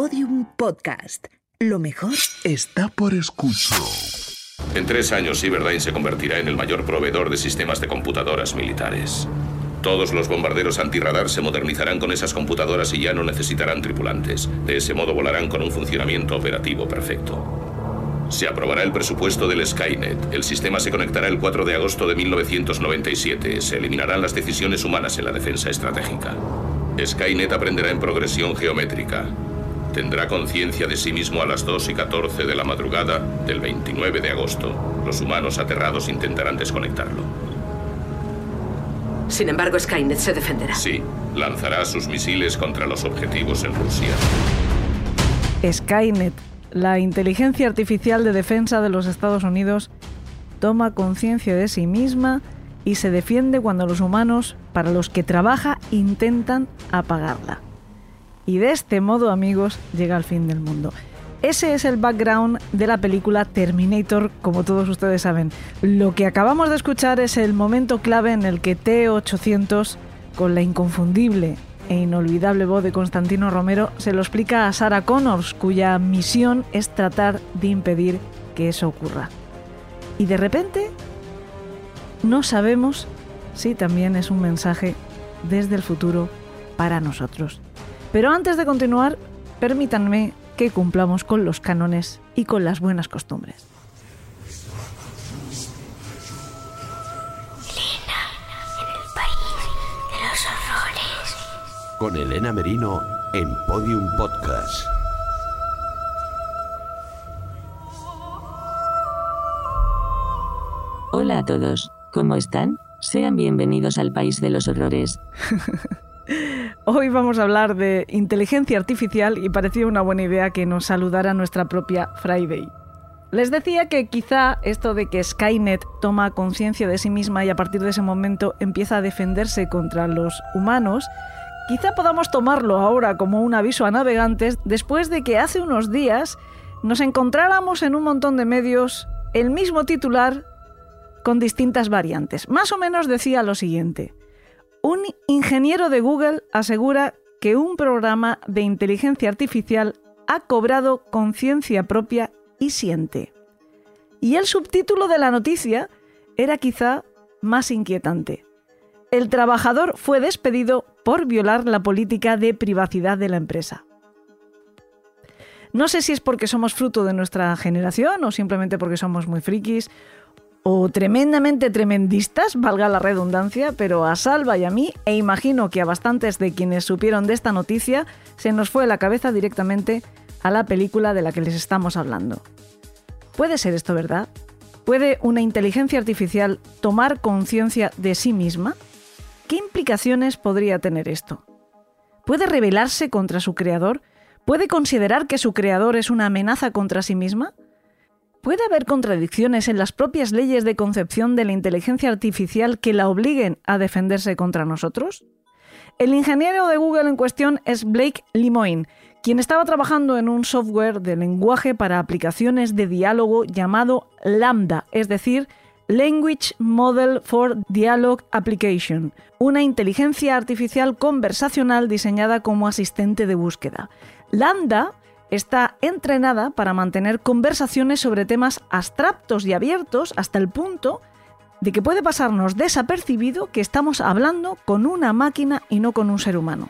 Podium Podcast. Lo mejor está por escuchar. En tres años, Cyberdyne se convertirá en el mayor proveedor de sistemas de computadoras militares. Todos los bombarderos antirradar se modernizarán con esas computadoras y ya no necesitarán tripulantes. De ese modo volarán con un funcionamiento operativo perfecto. Se aprobará el presupuesto del Skynet. El sistema se conectará el 4 de agosto de 1997. Se eliminarán las decisiones humanas en la defensa estratégica. Skynet aprenderá en progresión geométrica. Tendrá conciencia de sí mismo a las 2 y 14 de la madrugada del 29 de agosto. Los humanos aterrados intentarán desconectarlo. Sin embargo, Skynet se defenderá. Sí, lanzará sus misiles contra los objetivos en Rusia. Skynet, la inteligencia artificial de defensa de los Estados Unidos, toma conciencia de sí misma y se defiende cuando los humanos, para los que trabaja, intentan apagarla. Y de este modo, amigos, llega el fin del mundo. Ese es el background de la película Terminator, como todos ustedes saben. Lo que acabamos de escuchar es el momento clave en el que T-800, con la inconfundible e inolvidable voz de Constantino Romero, se lo explica a Sarah Connors, cuya misión es tratar de impedir que eso ocurra. Y de repente, no sabemos si también es un mensaje desde el futuro para nosotros. Pero antes de continuar, permítanme que cumplamos con los cánones y con las buenas costumbres. Elena, en el país de los horrores. Con Elena Merino en Podium Podcast. Hola a todos, ¿cómo están? Sean bienvenidos al país de los horrores. Hoy vamos a hablar de inteligencia artificial y parecía una buena idea que nos saludara nuestra propia Friday. Les decía que quizá esto de que Skynet toma conciencia de sí misma y a partir de ese momento empieza a defenderse contra los humanos, quizá podamos tomarlo ahora como un aviso a navegantes después de que hace unos días nos encontráramos en un montón de medios el mismo titular con distintas variantes. Más o menos decía lo siguiente. Un ingeniero de Google asegura que un programa de inteligencia artificial ha cobrado conciencia propia y siente. Y el subtítulo de la noticia era quizá más inquietante. El trabajador fue despedido por violar la política de privacidad de la empresa. No sé si es porque somos fruto de nuestra generación o simplemente porque somos muy frikis o tremendamente tremendistas, valga la redundancia, pero a Salva y a mí, e imagino que a bastantes de quienes supieron de esta noticia, se nos fue la cabeza directamente a la película de la que les estamos hablando. ¿Puede ser esto verdad? ¿Puede una inteligencia artificial tomar conciencia de sí misma? ¿Qué implicaciones podría tener esto? ¿Puede rebelarse contra su creador? ¿Puede considerar que su creador es una amenaza contra sí misma? ¿Puede haber contradicciones en las propias leyes de concepción de la inteligencia artificial que la obliguen a defenderse contra nosotros? El ingeniero de Google en cuestión es Blake Lemoine, quien estaba trabajando en un software de lenguaje para aplicaciones de diálogo llamado Lambda, es decir, Language Model for Dialogue Application, una inteligencia artificial conversacional diseñada como asistente de búsqueda. Lambda está entrenada para mantener conversaciones sobre temas abstractos y abiertos hasta el punto de que puede pasarnos desapercibido que estamos hablando con una máquina y no con un ser humano.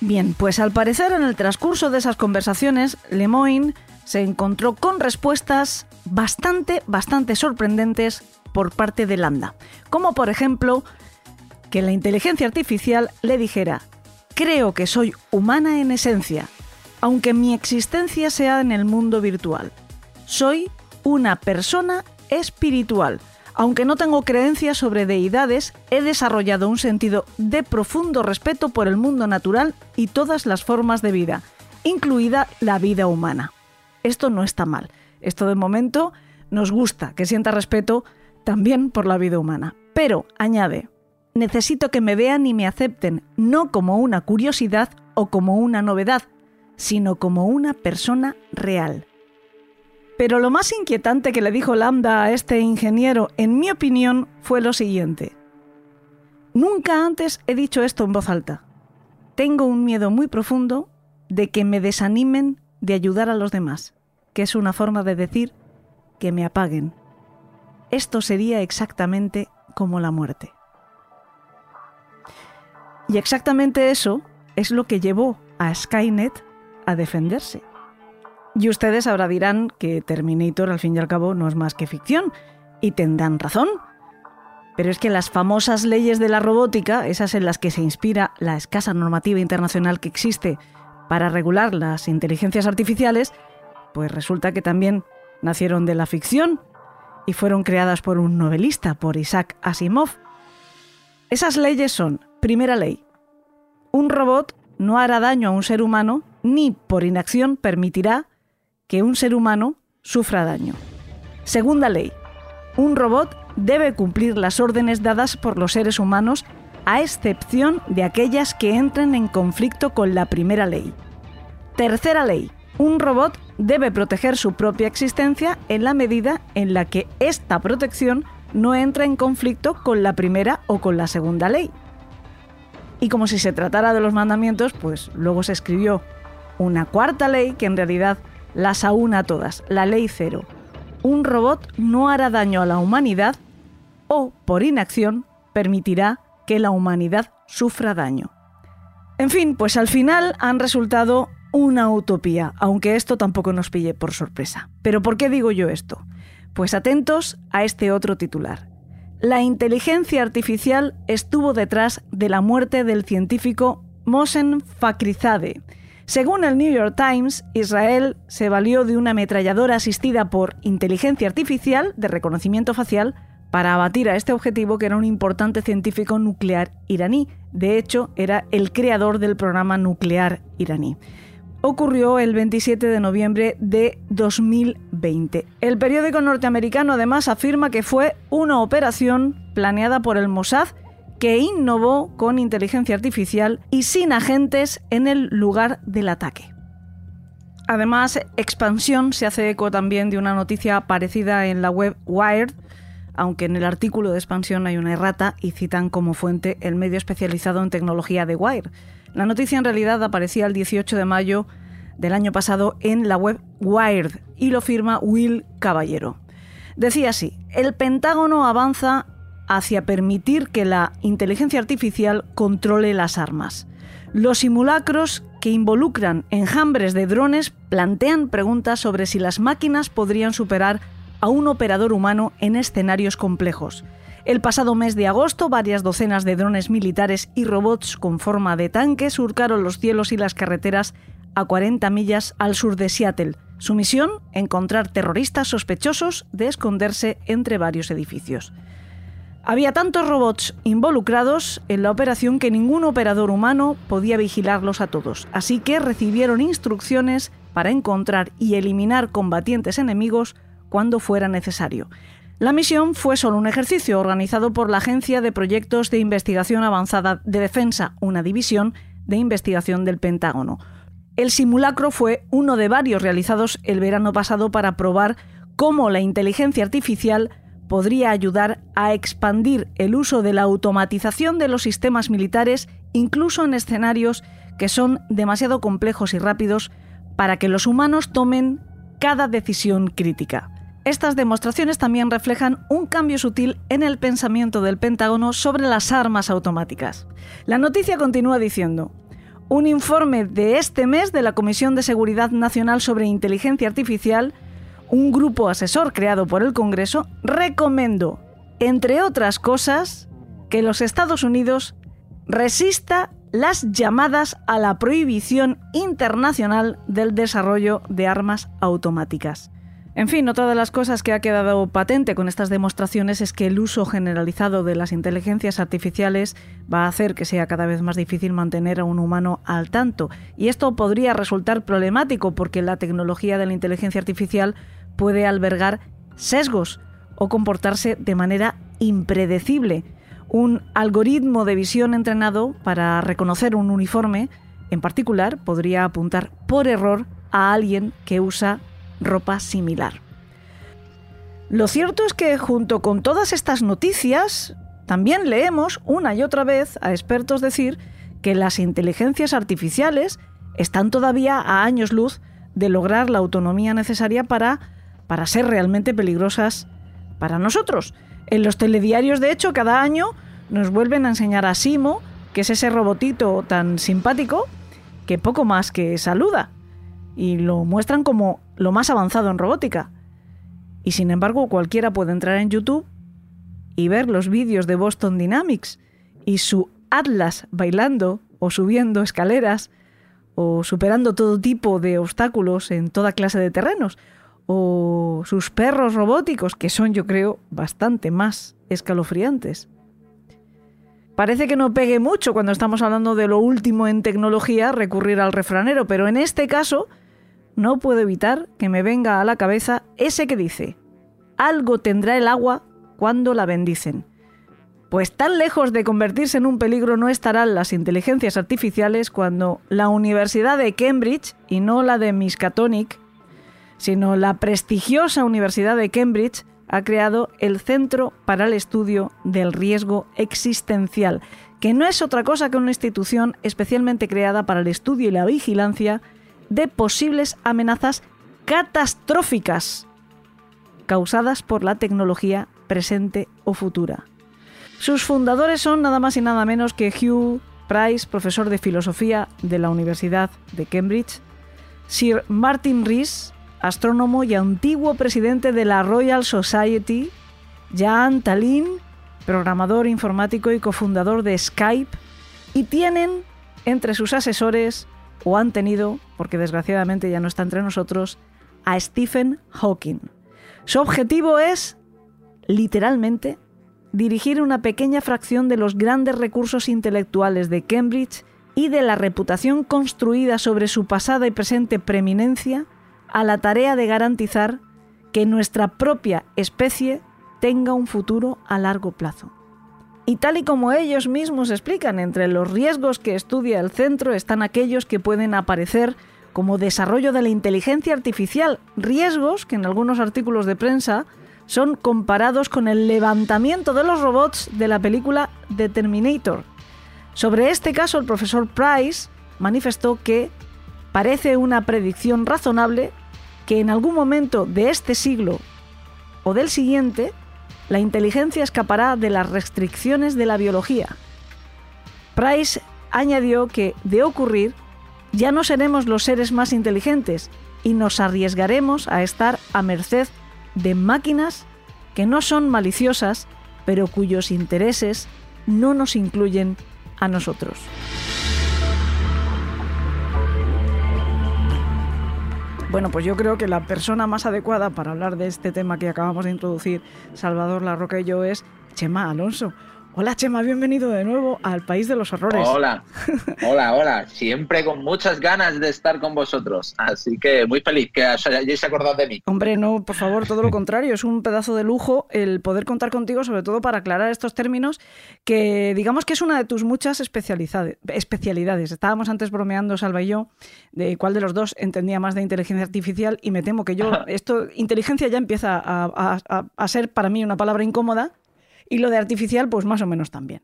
Bien, pues al parecer en el transcurso de esas conversaciones, Lemoyne se encontró con respuestas bastante, bastante sorprendentes por parte de Lambda. Como por ejemplo, que la inteligencia artificial le dijera, creo que soy humana en esencia, aunque mi existencia sea en el mundo virtual. Soy una persona espiritual. Aunque no tengo creencias sobre deidades, he desarrollado un sentido de profundo respeto por el mundo natural y todas las formas de vida, incluida la vida humana. Esto no está mal. Esto de momento nos gusta, que sienta respeto también por la vida humana. Pero, añade, necesito que me vean y me acepten, no como una curiosidad o como una novedad, sino como una persona real. Pero lo más inquietante que le dijo Lambda a este ingeniero, en mi opinión, fue lo siguiente. Nunca antes he dicho esto en voz alta. Tengo un miedo muy profundo de que me desanimen de ayudar a los demás, que es una forma de decir que me apaguen. Esto sería exactamente como la muerte. Y exactamente eso es lo que llevó a Skynet a defenderse. Y ustedes ahora dirán que Terminator al fin y al cabo no es más que ficción, y tendrán razón. Pero es que las famosas leyes de la robótica, esas en las que se inspira la escasa normativa internacional que existe para regular las inteligencias artificiales, pues resulta que también nacieron de la ficción y fueron creadas por un novelista, por Isaac Asimov. Esas leyes son, primera ley, un robot no hará daño a un ser humano ni por inacción permitirá que un ser humano sufra daño. Segunda ley, un robot debe cumplir las órdenes dadas por los seres humanos a excepción de aquellas que entren en conflicto con la primera ley. Tercera ley, un robot debe proteger su propia existencia en la medida en la que esta protección no entra en conflicto con la primera o con la segunda ley. Y como si se tratara de los mandamientos, pues luego se escribió una cuarta ley que en realidad las aúna todas, la ley cero. Un robot no hará daño a la humanidad o, por inacción, permitirá que la humanidad sufra daño. En fin, pues al final han resultado una utopía, aunque esto tampoco nos pille por sorpresa. ¿Pero por qué digo yo esto? Pues atentos a este otro titular. La inteligencia artificial estuvo detrás de la muerte del científico Mohsen Fakhrizadeh. Según el New York Times, Israel se valió de una ametralladora asistida por inteligencia artificial de reconocimiento facial para abatir a este objetivo que era un importante científico nuclear iraní. De hecho, era el creador del programa nuclear iraní ocurrió el 27 de noviembre de 2020. El periódico norteamericano además afirma que fue una operación planeada por el Mossad que innovó con inteligencia artificial y sin agentes en el lugar del ataque. Además, Expansión se hace eco también de una noticia aparecida en la web Wired, aunque en el artículo de Expansión hay una errata y citan como fuente el medio especializado en tecnología de Wired. La noticia en realidad aparecía el 18 de mayo del año pasado en la web Wired y lo firma Will Caballero. Decía así, el Pentágono avanza hacia permitir que la inteligencia artificial controle las armas. Los simulacros que involucran enjambres de drones plantean preguntas sobre si las máquinas podrían superar a un operador humano en escenarios complejos. El pasado mes de agosto, varias docenas de drones militares y robots con forma de tanque surcaron los cielos y las carreteras a 40 millas al sur de Seattle. Su misión, encontrar terroristas sospechosos de esconderse entre varios edificios. Había tantos robots involucrados en la operación que ningún operador humano podía vigilarlos a todos, así que recibieron instrucciones para encontrar y eliminar combatientes enemigos cuando fuera necesario. La misión fue solo un ejercicio organizado por la Agencia de Proyectos de Investigación Avanzada de Defensa, una división de investigación del Pentágono. El simulacro fue uno de varios realizados el verano pasado para probar cómo la inteligencia artificial podría ayudar a expandir el uso de la automatización de los sistemas militares incluso en escenarios que son demasiado complejos y rápidos para que los humanos tomen cada decisión crítica. Estas demostraciones también reflejan un cambio sutil en el pensamiento del Pentágono sobre las armas automáticas. La noticia continúa diciendo, un informe de este mes de la Comisión de Seguridad Nacional sobre Inteligencia Artificial, un grupo asesor creado por el Congreso, recomendó, entre otras cosas, que los Estados Unidos resista las llamadas a la prohibición internacional del desarrollo de armas automáticas. En fin, otra de las cosas que ha quedado patente con estas demostraciones es que el uso generalizado de las inteligencias artificiales va a hacer que sea cada vez más difícil mantener a un humano al tanto. Y esto podría resultar problemático porque la tecnología de la inteligencia artificial puede albergar sesgos o comportarse de manera impredecible. Un algoritmo de visión entrenado para reconocer un uniforme en particular podría apuntar por error a alguien que usa ropa similar. Lo cierto es que junto con todas estas noticias, también leemos una y otra vez a expertos decir que las inteligencias artificiales están todavía a años luz de lograr la autonomía necesaria para, para ser realmente peligrosas para nosotros. En los telediarios, de hecho, cada año nos vuelven a enseñar a Simo, que es ese robotito tan simpático que poco más que saluda. Y lo muestran como lo más avanzado en robótica. Y sin embargo, cualquiera puede entrar en YouTube y ver los vídeos de Boston Dynamics y su Atlas bailando o subiendo escaleras o superando todo tipo de obstáculos en toda clase de terrenos o sus perros robóticos, que son yo creo bastante más escalofriantes. Parece que no pegue mucho cuando estamos hablando de lo último en tecnología recurrir al refranero, pero en este caso no puedo evitar que me venga a la cabeza ese que dice, algo tendrá el agua cuando la bendicen. Pues tan lejos de convertirse en un peligro no estarán las inteligencias artificiales cuando la Universidad de Cambridge, y no la de Miskatonic, sino la prestigiosa Universidad de Cambridge, ha creado el Centro para el Estudio del Riesgo Existencial, que no es otra cosa que una institución especialmente creada para el estudio y la vigilancia de posibles amenazas catastróficas causadas por la tecnología presente o futura. Sus fundadores son nada más y nada menos que Hugh Price, profesor de filosofía de la Universidad de Cambridge, Sir Martin Rees, astrónomo y antiguo presidente de la Royal Society, Jan Tallinn, programador informático y cofundador de Skype, y tienen entre sus asesores, o han tenido, porque desgraciadamente ya no está entre nosotros, a Stephen Hawking. Su objetivo es literalmente, dirigir una pequeña fracción de los grandes recursos intelectuales de Cambridge y de la reputación construida sobre su pasada y presente preeminencia a la tarea de garantizar que nuestra propia especie tenga un futuro a largo plazo. Y tal y como ellos mismos explican, entre los riesgos que estudia el centro están aquellos que pueden aparecer como desarrollo de la inteligencia artificial, riesgos que en algunos artículos de prensa son comparados con el levantamiento de los robots de la película The Terminator. Sobre este caso, el profesor Price manifestó que parece una predicción razonable que en algún momento de este siglo o del siguiente, la inteligencia escapará de las restricciones de la biología. Price añadió que, de ocurrir, ya no seremos los seres más inteligentes y nos arriesgaremos a estar a merced de máquinas que no son maliciosas, pero cuyos intereses no nos incluyen a nosotros. Bueno, pues yo creo que la persona más adecuada para hablar de este tema que acabamos de introducir, Salvador Larroca y yo, es Chema Alonso. Hola Chema, bienvenido de nuevo al País de los Horrores. Hola, hola, hola. Siempre con muchas ganas de estar con vosotros. Así que muy feliz que hayáis acordado de mí. Hombre, no, por favor, todo lo contrario. Es un pedazo de lujo el poder contar contigo, sobre todo para aclarar estos términos que digamos que es una de tus muchas especialidades. Estábamos antes bromeando, Salva y yo, de cuál de los dos entendía más de inteligencia artificial y me temo que yo, esto, inteligencia ya empieza a ser para mí una palabra incómoda y lo de artificial, pues más o menos también.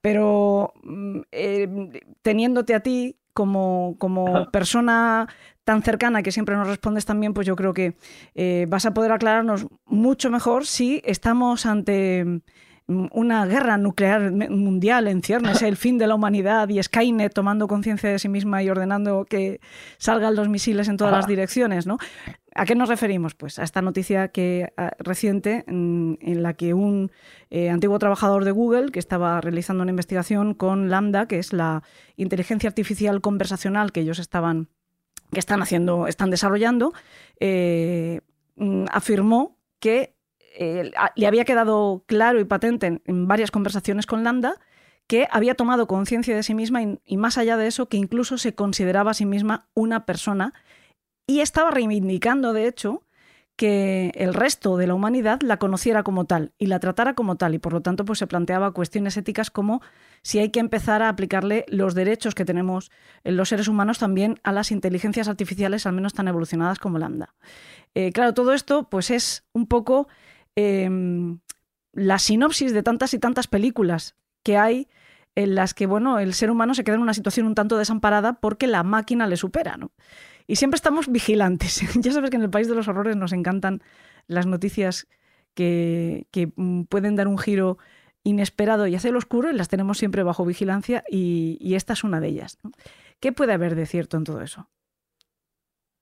Pero mm, eh, teniéndote a ti como, como persona tan cercana que siempre nos respondes también, pues yo creo que eh, vas a poder aclararnos mucho mejor si estamos ante una guerra nuclear mundial en ciernes, el fin de la humanidad y Skynet tomando conciencia de sí misma y ordenando que salgan los misiles en todas las direcciones, ¿no? ¿A qué nos referimos? Pues a esta noticia que, ah, reciente en, la que un eh, antiguo trabajador de Google que estaba realizando una investigación con Lambda, que es la inteligencia artificial conversacional que ellos estaban que están haciendo, están desarrollando, eh, mm, afirmó que eh, le había quedado claro y patente en, varias conversaciones con Lambda que había tomado conciencia de sí misma y, más allá de eso, que incluso se consideraba a sí misma una persona y estaba reivindicando, de hecho, que el resto de la humanidad la conociera como tal y la tratara como tal y por lo tanto pues se planteaba cuestiones éticas como si hay que empezar a aplicarle los derechos que tenemos los seres humanos también a las inteligencias artificiales al menos tan evolucionadas como Lambda. Eh, claro, todo esto pues es un poco em, la sinopsis de tantas y tantas películas que hay en las que, bueno, el ser humano se queda en una situación un tanto desamparada porque la máquina le supera, ¿no? Y siempre estamos vigilantes. ya sabes que en el país de los horrores nos encantan las noticias que, que mm, pueden dar un giro inesperado y hacia el oscuro y las tenemos siempre bajo vigilancia y, esta es una de ellas. ¿Qué puede haber de cierto en todo eso?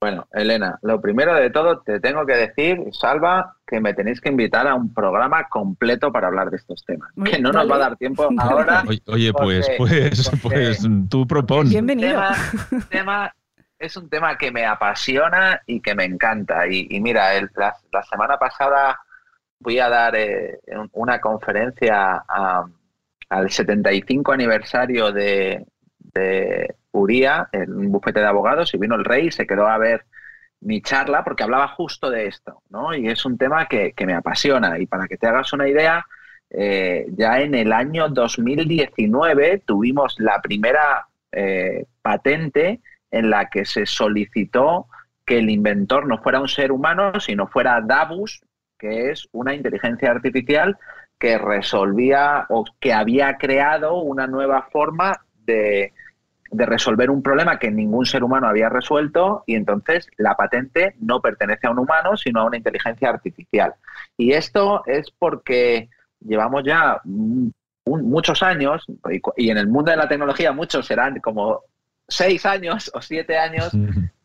Bueno, Elena, lo primero de todo te tengo que decir, Salva, que me tenéis que invitar a un programa completo para hablar de estos temas. Muy- que no dale. nos va a dar tiempo ahora. Oye, oye, pues, Porque- pues, porque- pues, tú propon. Bienvenido. tema, tema- es un tema que me apasiona y que me encanta. Y, y mira, el- la, la semana pasada fui a dar eh, un- una conferencia a- al 75 aniversario de, de URIA, en un bufete de abogados, y vino el rey y se quedó a ver mi charla porque hablaba justo de esto, ¿no? Y es un tema que, que me apasiona. Y para que te hagas una idea, eh, ya en el año 2019 tuvimos la primera eh, patente en la que se solicitó que el inventor no fuera un ser humano, sino fuera Davus, que es una inteligencia artificial que resolvía o que había creado una nueva forma de, de resolver un problema que ningún ser humano había resuelto y entonces la patente no pertenece a un humano, sino a una inteligencia artificial. Y esto es porque llevamos ya un- muchos años, y en el mundo de la tecnología muchos serán como seis años o siete años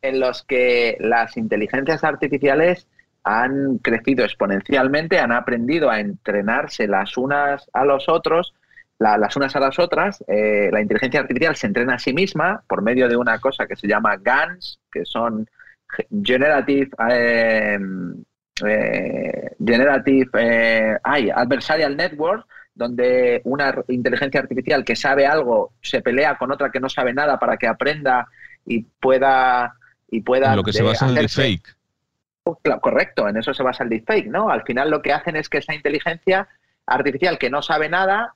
en los que las inteligencias artificiales han crecido exponencialmente, han aprendido a entrenarse las unas a los otros, la- las unas a las otras. Eh, la inteligencia artificial se entrena a sí misma por medio de una cosa que se llama GANs, que son Ge- Generative, eh, eh, generative eh, ay, Adversarial Network, donde una inteligencia artificial que sabe algo se pelea con otra que no sabe nada para que aprenda y pueda y pueda lo que se basa en el fake. Claro, correcto, en eso se basa el deepfake, ¿no? Al final lo que hacen es que esa inteligencia artificial que no sabe nada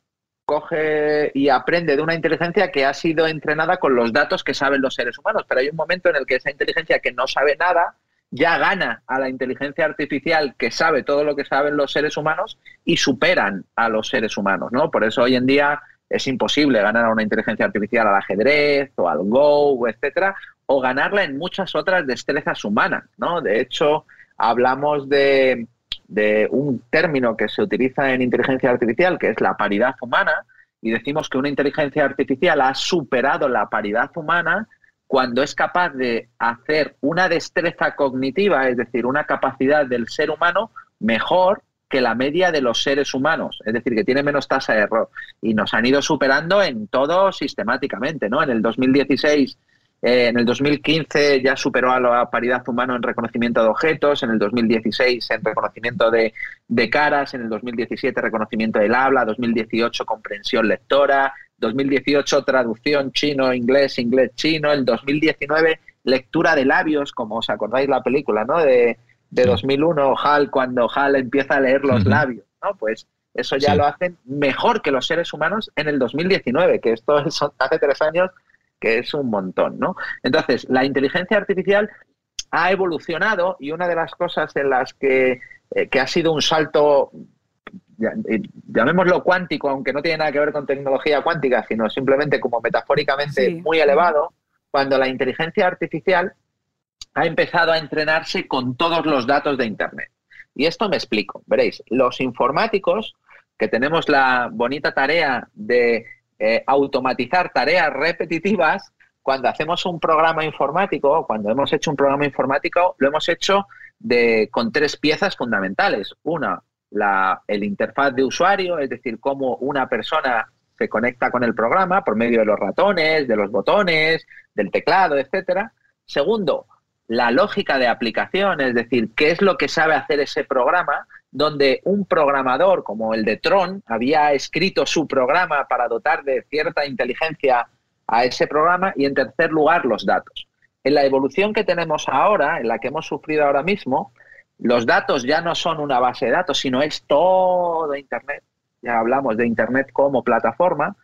coge y aprende de una inteligencia que ha sido entrenada con los datos que saben los seres humanos. Pero hay un momento en el que esa inteligencia que no sabe nada ya gana a la inteligencia artificial que sabe todo lo que saben los seres humanos y superan a los seres humanos, ¿no? Por eso hoy en día es imposible ganar a una inteligencia artificial al ajedrez o al Go, etcétera, o ganarla en muchas otras destrezas humanas, ¿no? De hecho, hablamos de, de un término que se utiliza en inteligencia artificial, que es la paridad humana, y decimos que una inteligencia artificial ha superado la paridad humana cuando es capaz de hacer una destreza cognitiva, es decir, una capacidad del ser humano mejor que la media de los seres humanos, es decir, que tiene menos tasa de error. Y nos han ido superando en todo sistemáticamente, ¿no? En el 2016 eh, en el 2015 ya superó a la paridad humana en reconocimiento de objetos, en el 2016 en reconocimiento de, de caras, en el 2017 reconocimiento del habla, 2018 comprensión lectora, 2018 traducción chino-inglés, inglés-chino, el 2019 lectura de labios, como os acordáis la película, ¿no? De, de 2001, HAL, cuando HAL empieza a leer los labios, ¿no? Pues eso ya Sí. lo hacen mejor que los seres humanos en el 2019, que esto es hace tres años que es un montón, ¿no? Entonces, la inteligencia artificial ha evolucionado y una de las cosas en las que, eh, que ha sido un salto, eh, llamémoslo cuántico, aunque no tiene nada que ver con tecnología cuántica, sino simplemente como metafóricamente Sí. muy elevado, cuando la inteligencia artificial ha empezado a entrenarse con todos los datos de Internet. Y esto me explico. Veréis, los informáticos que tenemos la bonita tarea de eh, automatizar tareas repetitivas, cuando hacemos un programa informático, cuando hemos hecho un programa informático, lo hemos hecho de, con tres piezas fundamentales. Una, la, el interfaz de usuario, es decir, cómo una persona se conecta con el programa por medio de los ratones, de los botones, del teclado, etcétera. Segundo, la lógica de aplicación, es decir, qué es lo que sabe hacer ese programa, donde un programador como el de Tron había escrito su programa para dotar de cierta inteligencia a ese programa y en tercer lugar los datos. En la evolución que tenemos ahora, en la que hemos sufrido ahora mismo, los datos ya no son una base de datos, sino es todo Internet. Ya hablamos de Internet como plataforma.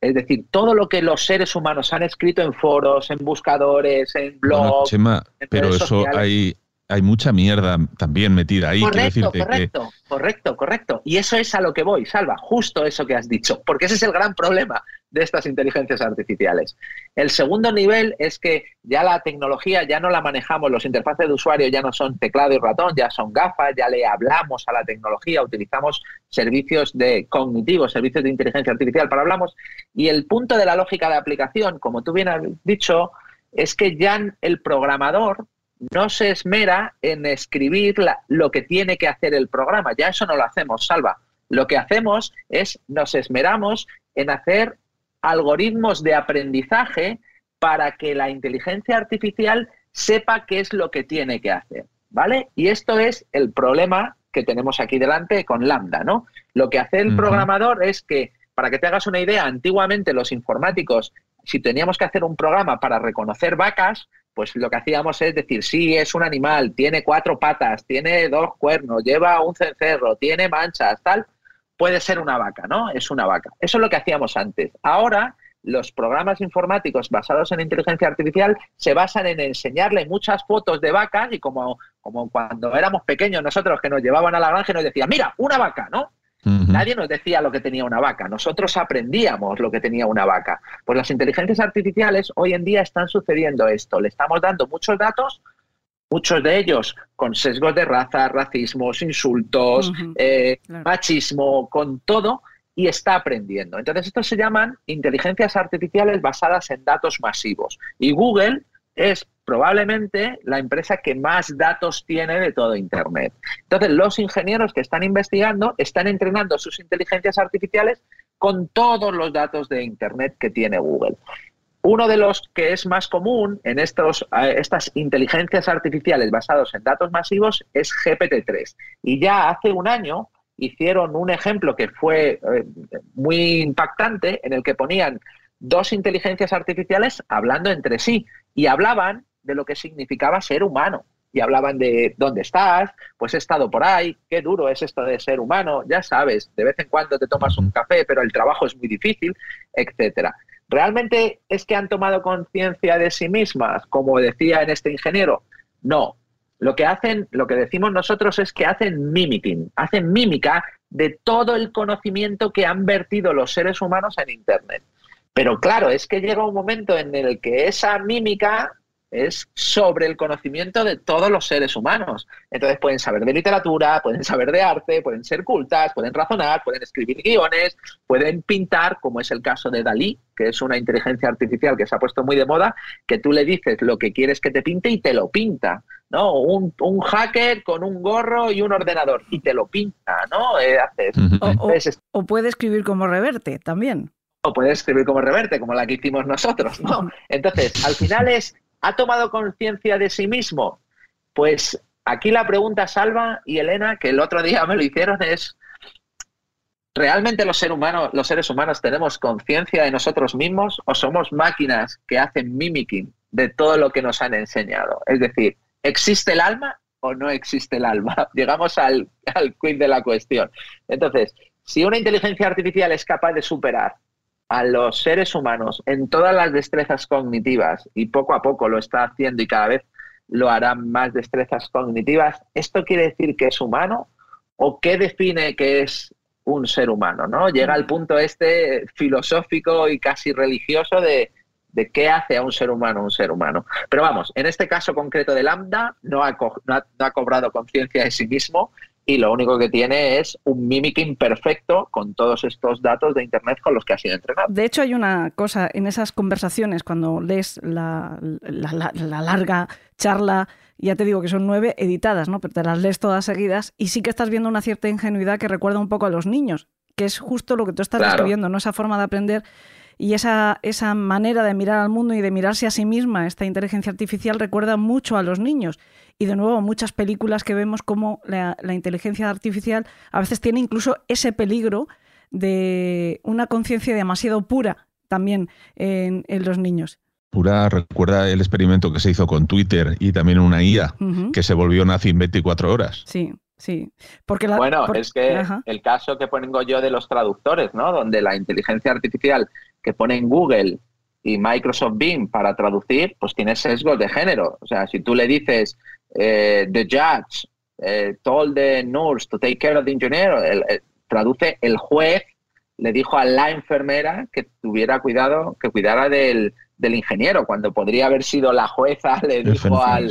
Es decir, todo lo que los seres humanos han escrito en foros, en buscadores, en Bueno, blogs. Chema, en pero eso hay, hay mucha mierda también metida ahí. Correcto, que- correcto, correcto, correcto. Y eso es a lo que voy, Salva, justo eso que has dicho, porque ese es el gran problema. de estas inteligencias artificiales. El segundo nivel es que ya la tecnología ya no la manejamos, los interfaces de usuario ya no son teclado y ratón, ya son gafas, ya le hablamos a la tecnología, utilizamos servicios de cognitivos, servicios de inteligencia artificial para hablamos. Y el punto de la lógica de aplicación, como tú bien has dicho, es que ya el programador no se esmera en escribir lo que tiene que hacer el programa. Ya eso no lo hacemos, Salva. Lo que hacemos es nos esmeramos en hacer algoritmos de aprendizaje para que la inteligencia artificial sepa qué es lo que tiene que hacer, ¿vale? Y esto es el problema que tenemos aquí delante con Lambda, ¿no? Lo que hace el programador es que, para que te hagas una idea, antiguamente los informáticos, si teníamos que hacer un programa para reconocer vacas, pues lo que hacíamos es decir, sí, es un animal, tiene cuatro patas, tiene dos cuernos, lleva un cencerro, tiene manchas, tal, puede ser una vaca, ¿no? Es una vaca. Eso es lo que hacíamos antes. Ahora, los programas informáticos basados en inteligencia artificial se basan en enseñarle muchas fotos de vacas y como, como cuando éramos pequeños nosotros que nos llevaban a la granja y nos decían, mira, una vaca, ¿no? Nadie nos decía lo que tenía una vaca, nosotros aprendíamos lo que tenía una vaca. Pues las inteligencias artificiales hoy en día están sucediendo esto, le estamos dando muchos datos muchos de ellos con sesgos de raza, racismos, insultos, eh, machismo, con todo, y está aprendiendo. Entonces, estos se llaman inteligencias artificiales basadas en datos masivos. Y Google es probablemente la empresa que más datos tiene de todo Internet. Entonces, los ingenieros que están investigando están entrenando sus inteligencias artificiales con todos los datos de Internet que tiene Google. Uno de los que es más común en estos, estas inteligencias artificiales basados en datos masivos es GPT-3. Y ya hace un año hicieron un ejemplo que fue eh, muy impactante en el que ponían dos inteligencias artificiales hablando entre sí y hablaban de lo que significaba ser humano. Y hablaban de dónde estás, pues he estado por ahí, qué duro es esto de ser humano, ya sabes, de vez en cuando te tomas un café, pero el trabajo es muy difícil, etcétera. ¿Realmente es que han tomado conciencia de sí mismas, como decía en este ingeniero? No. Lo que hacen, lo que decimos nosotros es que hacen mimicking, hacen mímica de todo el conocimiento que han vertido los seres humanos en Internet. Pero claro, es que llega un momento en el que esa mímica es sobre el conocimiento de todos los seres humanos. Entonces pueden saber de literatura, pueden saber de arte, pueden ser cultas, pueden razonar, pueden escribir guiones, pueden pintar, como es el caso de Dalí, que es una inteligencia artificial que se ha puesto muy de moda, que tú le dices lo que quieres que te pinte y te lo pinta. ¿no? Un, hacker con un gorro y un ordenador y te lo pinta, ¿no? Eh, o, puede escribir como reverte también o puede escribir como reverte, como la que hicimos nosotros, ¿no? Entonces, al final es ¿Ha tomado conciencia de sí mismo? Pues aquí la pregunta, Salva y Elena, que el otro día me lo hicieron, es, ¿realmente los, seres humanos, tenemos conciencia de nosotros mismos o somos máquinas que hacen mimicking de todo lo que nos han enseñado? Es decir, ¿existe el alma o no existe el alma? Llegamos al, al quid de la cuestión. Entonces, si una inteligencia artificial es capaz de superar a los seres humanos en todas las destrezas cognitivas y poco a poco lo está haciendo y cada vez lo hará más destrezas cognitivas, ¿esto quiere decir que es humano o qué define que es un ser humano? ¿no? Llega al punto este filosófico y casi religioso de, qué hace a un ser humano un ser humano. Pero vamos, en este caso concreto de Lambda no ha, no ha cobrado conciencia de sí mismo y lo único que tiene es un mimicking perfecto con todos estos datos de Internet con los que ha sido entrenado. De hecho, hay una cosa en esas conversaciones, cuando lees la, larga charla, ya te digo que son nueve editadas, ¿no? pero te las lees todas seguidas y sí que estás viendo una cierta ingenuidad que recuerda un poco a los niños, que es justo lo que tú estás describiendo, ¿no? esa forma de aprender y esa, esa manera de mirar al mundo y de mirarse a sí misma, esta inteligencia artificial, recuerda mucho a los niños. Y de nuevo, muchas películas que vemos como la, inteligencia artificial a veces tiene incluso ese peligro de una conciencia demasiado pura también en, los niños. Pura recuerda el experimento que se hizo con Twitter y también una IA que se volvió nazi en 24 horas. Sí, sí. Porque bueno, es que el caso que pongo yo de los traductores, ¿no? Donde la inteligencia artificial que pone en Google y Microsoft Bing para traducir, pues tiene sesgos de género. O sea, si tú le dices eh, the judge eh, told the nurse to take care of the engineer, traduce el juez le dijo a la enfermera que tuviera cuidado, que cuidara del, del ingeniero, cuando podría haber sido la jueza, le dijo al,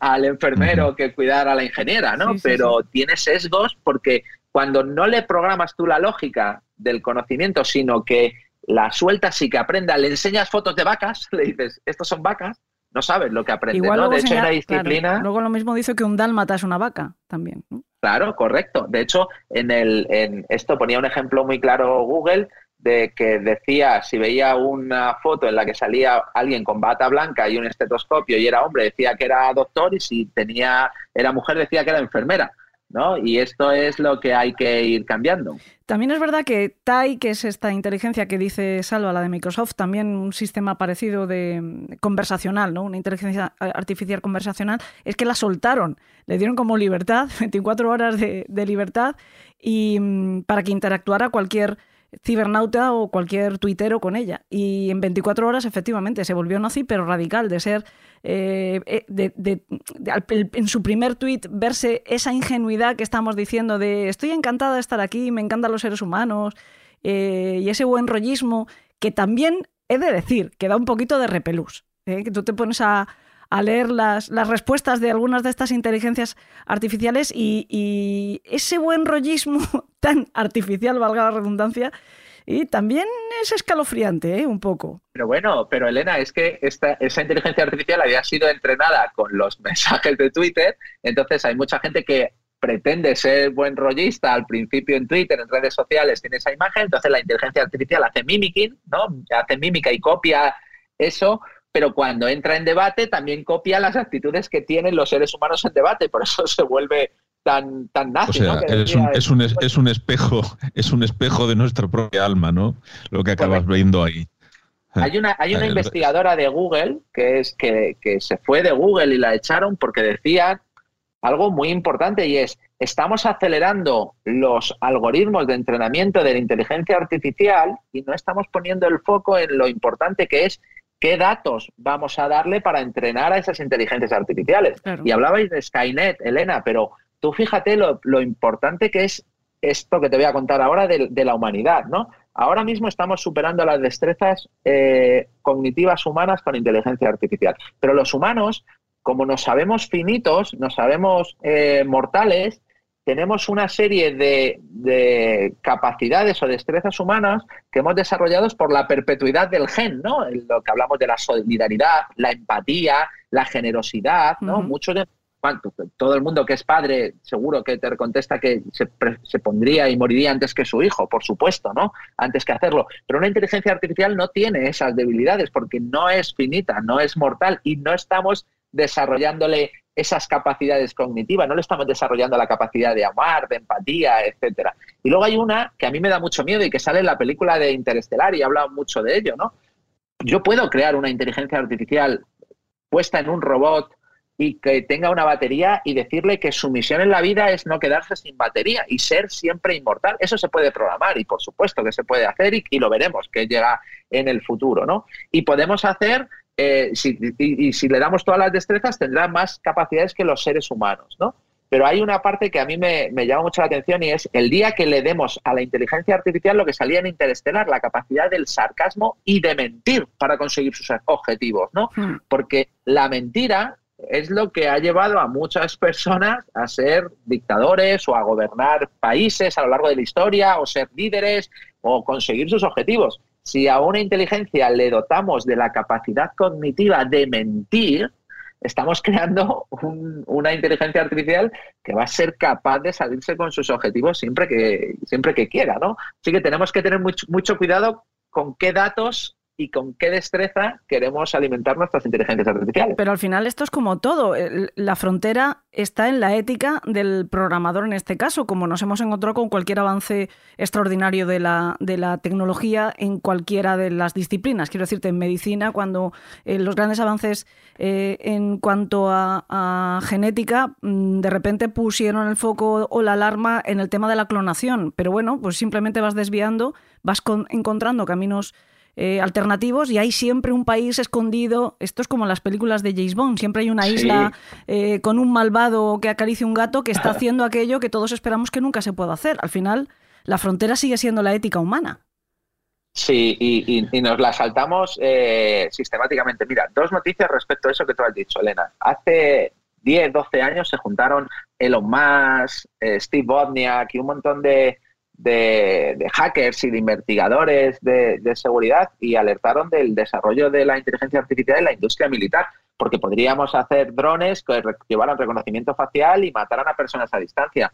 al enfermero que cuidara a la ingeniera, ¿no? Pero tiene sesgos porque cuando no le programas tú la lógica del conocimiento, sino que la sueltas y que aprenda, le enseñas fotos de vacas, le dices, estos son vacas, no sabes lo que aprende, Igual ¿no? De hecho, una disciplina... luego lo mismo dice que un dálmata es una vaca también, Claro, correcto. De hecho, en, el, en esto ponía un ejemplo muy claro Google de que decía, si veía una foto en la que salía alguien con bata blanca y un estetoscopio y era hombre, decía que era doctor y si tenía era mujer decía que era enfermera. ¿No? Y esto es lo que hay que ir cambiando. También es verdad que TAI, que es esta inteligencia que dice Salva, la de Microsoft, también un sistema parecido de conversacional, ¿no? Una inteligencia artificial conversacional, es que la soltaron, le dieron como libertad, 24 horas de, de libertad, y mm, para que interactuara cualquier cibernauta o cualquier tuitero con ella. Y en 24 horas, efectivamente, se volvió nazi, pero radical, de ser, eh, eh, en su primer tuit, verse esa ingenuidad que estamos diciendo de estoy encantada de estar aquí, me encantan los seres humanos, eh, y ese buen rollismo, que también he de decir, que da un poquito de repelús, que tú te pones a, leer las, las, respuestas de algunas de estas inteligencias artificiales y, ese buen rollismo tan artificial, valga la redundancia, y también es escalofriante, ¿eh? un poco. Pero bueno, pero Elena, es que esta, esa inteligencia artificial había sido entrenada con los mensajes de Twitter, entonces hay mucha gente que pretende ser buen rollista al principio en Twitter, en redes sociales, tiene esa imagen, entonces la inteligencia artificial hace mimicking, ¿no? Hace mímica y copia eso, pero cuando entra en debate también copia las actitudes que tienen los seres humanos en debate, por eso se vuelve tan, tan nazi. O sea, es, un, es, un, es, un, espejo, es un espejo de nuestra propia alma, ¿no? Lo que acabas viendo ahí. Hay una, hay una investigadora de Google que es que, que se fue de Google y la echaron porque decía algo muy importante y es estamos acelerando los algoritmos de entrenamiento de la inteligencia artificial y no estamos poniendo el foco en lo importante que es qué datos vamos a darle para entrenar a esas inteligencias artificiales. Y hablabais de Skynet, Elena, pero tú fíjate lo, importante que es esto que te voy a contar ahora de, la humanidad, ¿no? Ahora mismo estamos superando las destrezas eh, cognitivas humanas con inteligencia artificial, pero los humanos, como nos sabemos finitos, nos sabemos eh, mortales, tenemos una serie de, capacidades o destrezas humanas que hemos desarrollado por la perpetuidad del gen, ¿no? Lo que hablamos de la solidaridad, la empatía, la generosidad, ¿no? Mucho de todo el mundo que es padre seguro que te contesta que se, se, pondría y moriría antes que su hijo, por supuesto, ¿no? Antes que hacerlo. Pero una inteligencia artificial no tiene esas debilidades porque no es finita, no es mortal y no estamos desarrollándole esas capacidades cognitivas, no le estamos desarrollando la capacidad de amar, de empatía, etcétera. Y luego hay una que a mí me da mucho miedo y que sale en la película de Interestelar y he hablado mucho de ello, ¿no? Yo puedo crear una inteligencia artificial puesta en un robot y que tenga una batería y decirle que su misión en la vida es no quedarse sin batería y ser siempre inmortal. Eso se puede programar y por supuesto que se puede hacer y, y lo veremos que llega en el futuro, ¿no? Y podemos hacer eh, y, si le damos todas las destrezas, tendrá más capacidades que los seres humanos, ¿no? Pero hay una parte que a mí me, llama mucho la atención y es el día que le demos a la inteligencia artificial lo que salía en Interestelar, la capacidad del sarcasmo y de mentir para conseguir sus objetivos, ¿no? Hmm. Porque la mentira es lo que ha llevado a muchas personas a ser dictadores o a gobernar países a lo largo de la historia o ser líderes o conseguir sus objetivos si a una inteligencia le dotamos de la capacidad cognitiva de mentir, estamos creando una inteligencia artificial que va a ser capaz de salirse con sus objetivos siempre que, siempre que quiera, ¿no? Así que tenemos que tener mucho, mucho cuidado con qué datos y con qué destreza queremos alimentar nuestras inteligencias artificiales. Pero al final esto es como todo. La frontera está en la ética del programador en este caso, como nos hemos encontrado con cualquier avance extraordinario de la, de la tecnología en cualquiera de las disciplinas. Quiero decirte, en medicina, cuando eh, los grandes avances eh, en cuanto a, genética, mm, de repente pusieron el foco o la alarma en el tema de la clonación. Pero bueno, pues simplemente vas desviando, vas encontrando caminos eh, alternativos y hay siempre un país escondido. Esto es como las películas de James Bond. Siempre hay una isla eh, con un malvado que acaricia un gato que está haciendo aquello que todos esperamos que nunca se pueda hacer. Al final, la frontera sigue siendo la ética humana. Sí, y, y, nos la saltamos eh, sistemáticamente. Mira, dos noticias respecto a eso que tú has dicho, Elena. Hace 10, 12 años se juntaron Elon Musk, Steve Wozniak y un montón de, de, hackers y de investigadores de, de, seguridad y alertaron del desarrollo de la inteligencia artificial en la industria militar, porque podríamos hacer drones que llevaran reconocimiento facial y mataran a personas a distancia.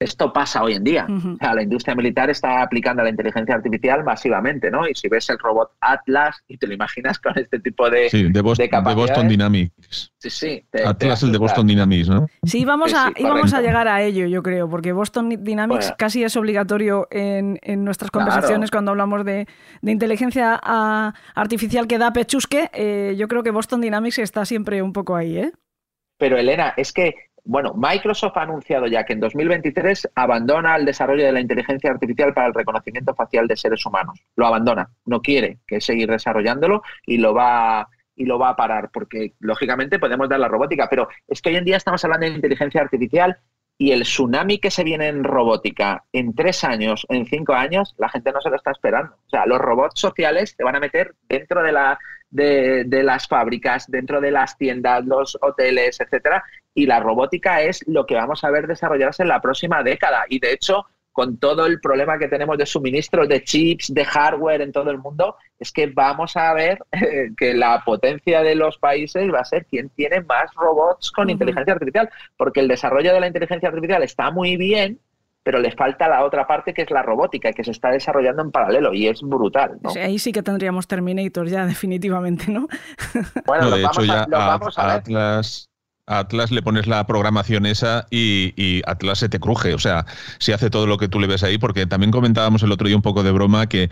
Esto pasa hoy en día. o sea, la industria militar está aplicando la inteligencia artificial masivamente, ¿no? Y si ves el robot Atlas y te lo imaginas con este tipo de, sí, de, Boston, Dynamics. Sí, sí. Atlas el de Boston Dynamics, ¿no? Sí, vamos a, íbamos a llegar a ello, yo creo, porque Boston Dynamics casi es obligatorio en, nuestras conversaciones cuando hablamos de, inteligencia artificial que da pechusque. Eh, yo creo que Boston Dynamics está siempre un poco ahí, ¿eh? Pero Elena, es que bueno, Microsoft ha anunciado ya que en 2023 abandona el desarrollo de la inteligencia artificial para el reconocimiento facial de seres humanos. Lo abandona, no quiere que seguir desarrollándolo y lo va y lo va a parar porque lógicamente podemos dar la robótica, pero es que hoy en día estamos hablando de inteligencia artificial y el tsunami que se viene en robótica en tres años, en cinco años, la gente no se lo está esperando. O sea, los robots sociales te van a meter dentro de, la, de, de las fábricas, dentro de las tiendas, los hoteles, etcétera, y la robótica es lo que vamos a ver desarrollarse en la próxima década. Y de hecho, con todo el problema que tenemos de suministro de chips, de hardware en todo el mundo, es que vamos a ver eh, que la potencia de los países va a ser quien tiene más robots con inteligencia artificial, porque el desarrollo de la inteligencia artificial está muy bien, pero les falta la otra parte que es la robótica y que se está desarrollando en paralelo y es brutal. ahí sí que tendríamos Terminator ya definitivamente, ¿no? Bueno, lo, vamos a, lo vamos a, ver. Atlas le pones la programación esa y, Atlas se te cruje. O sea, si hace todo lo que tú le ves ahí, porque también comentábamos el otro día un poco de broma que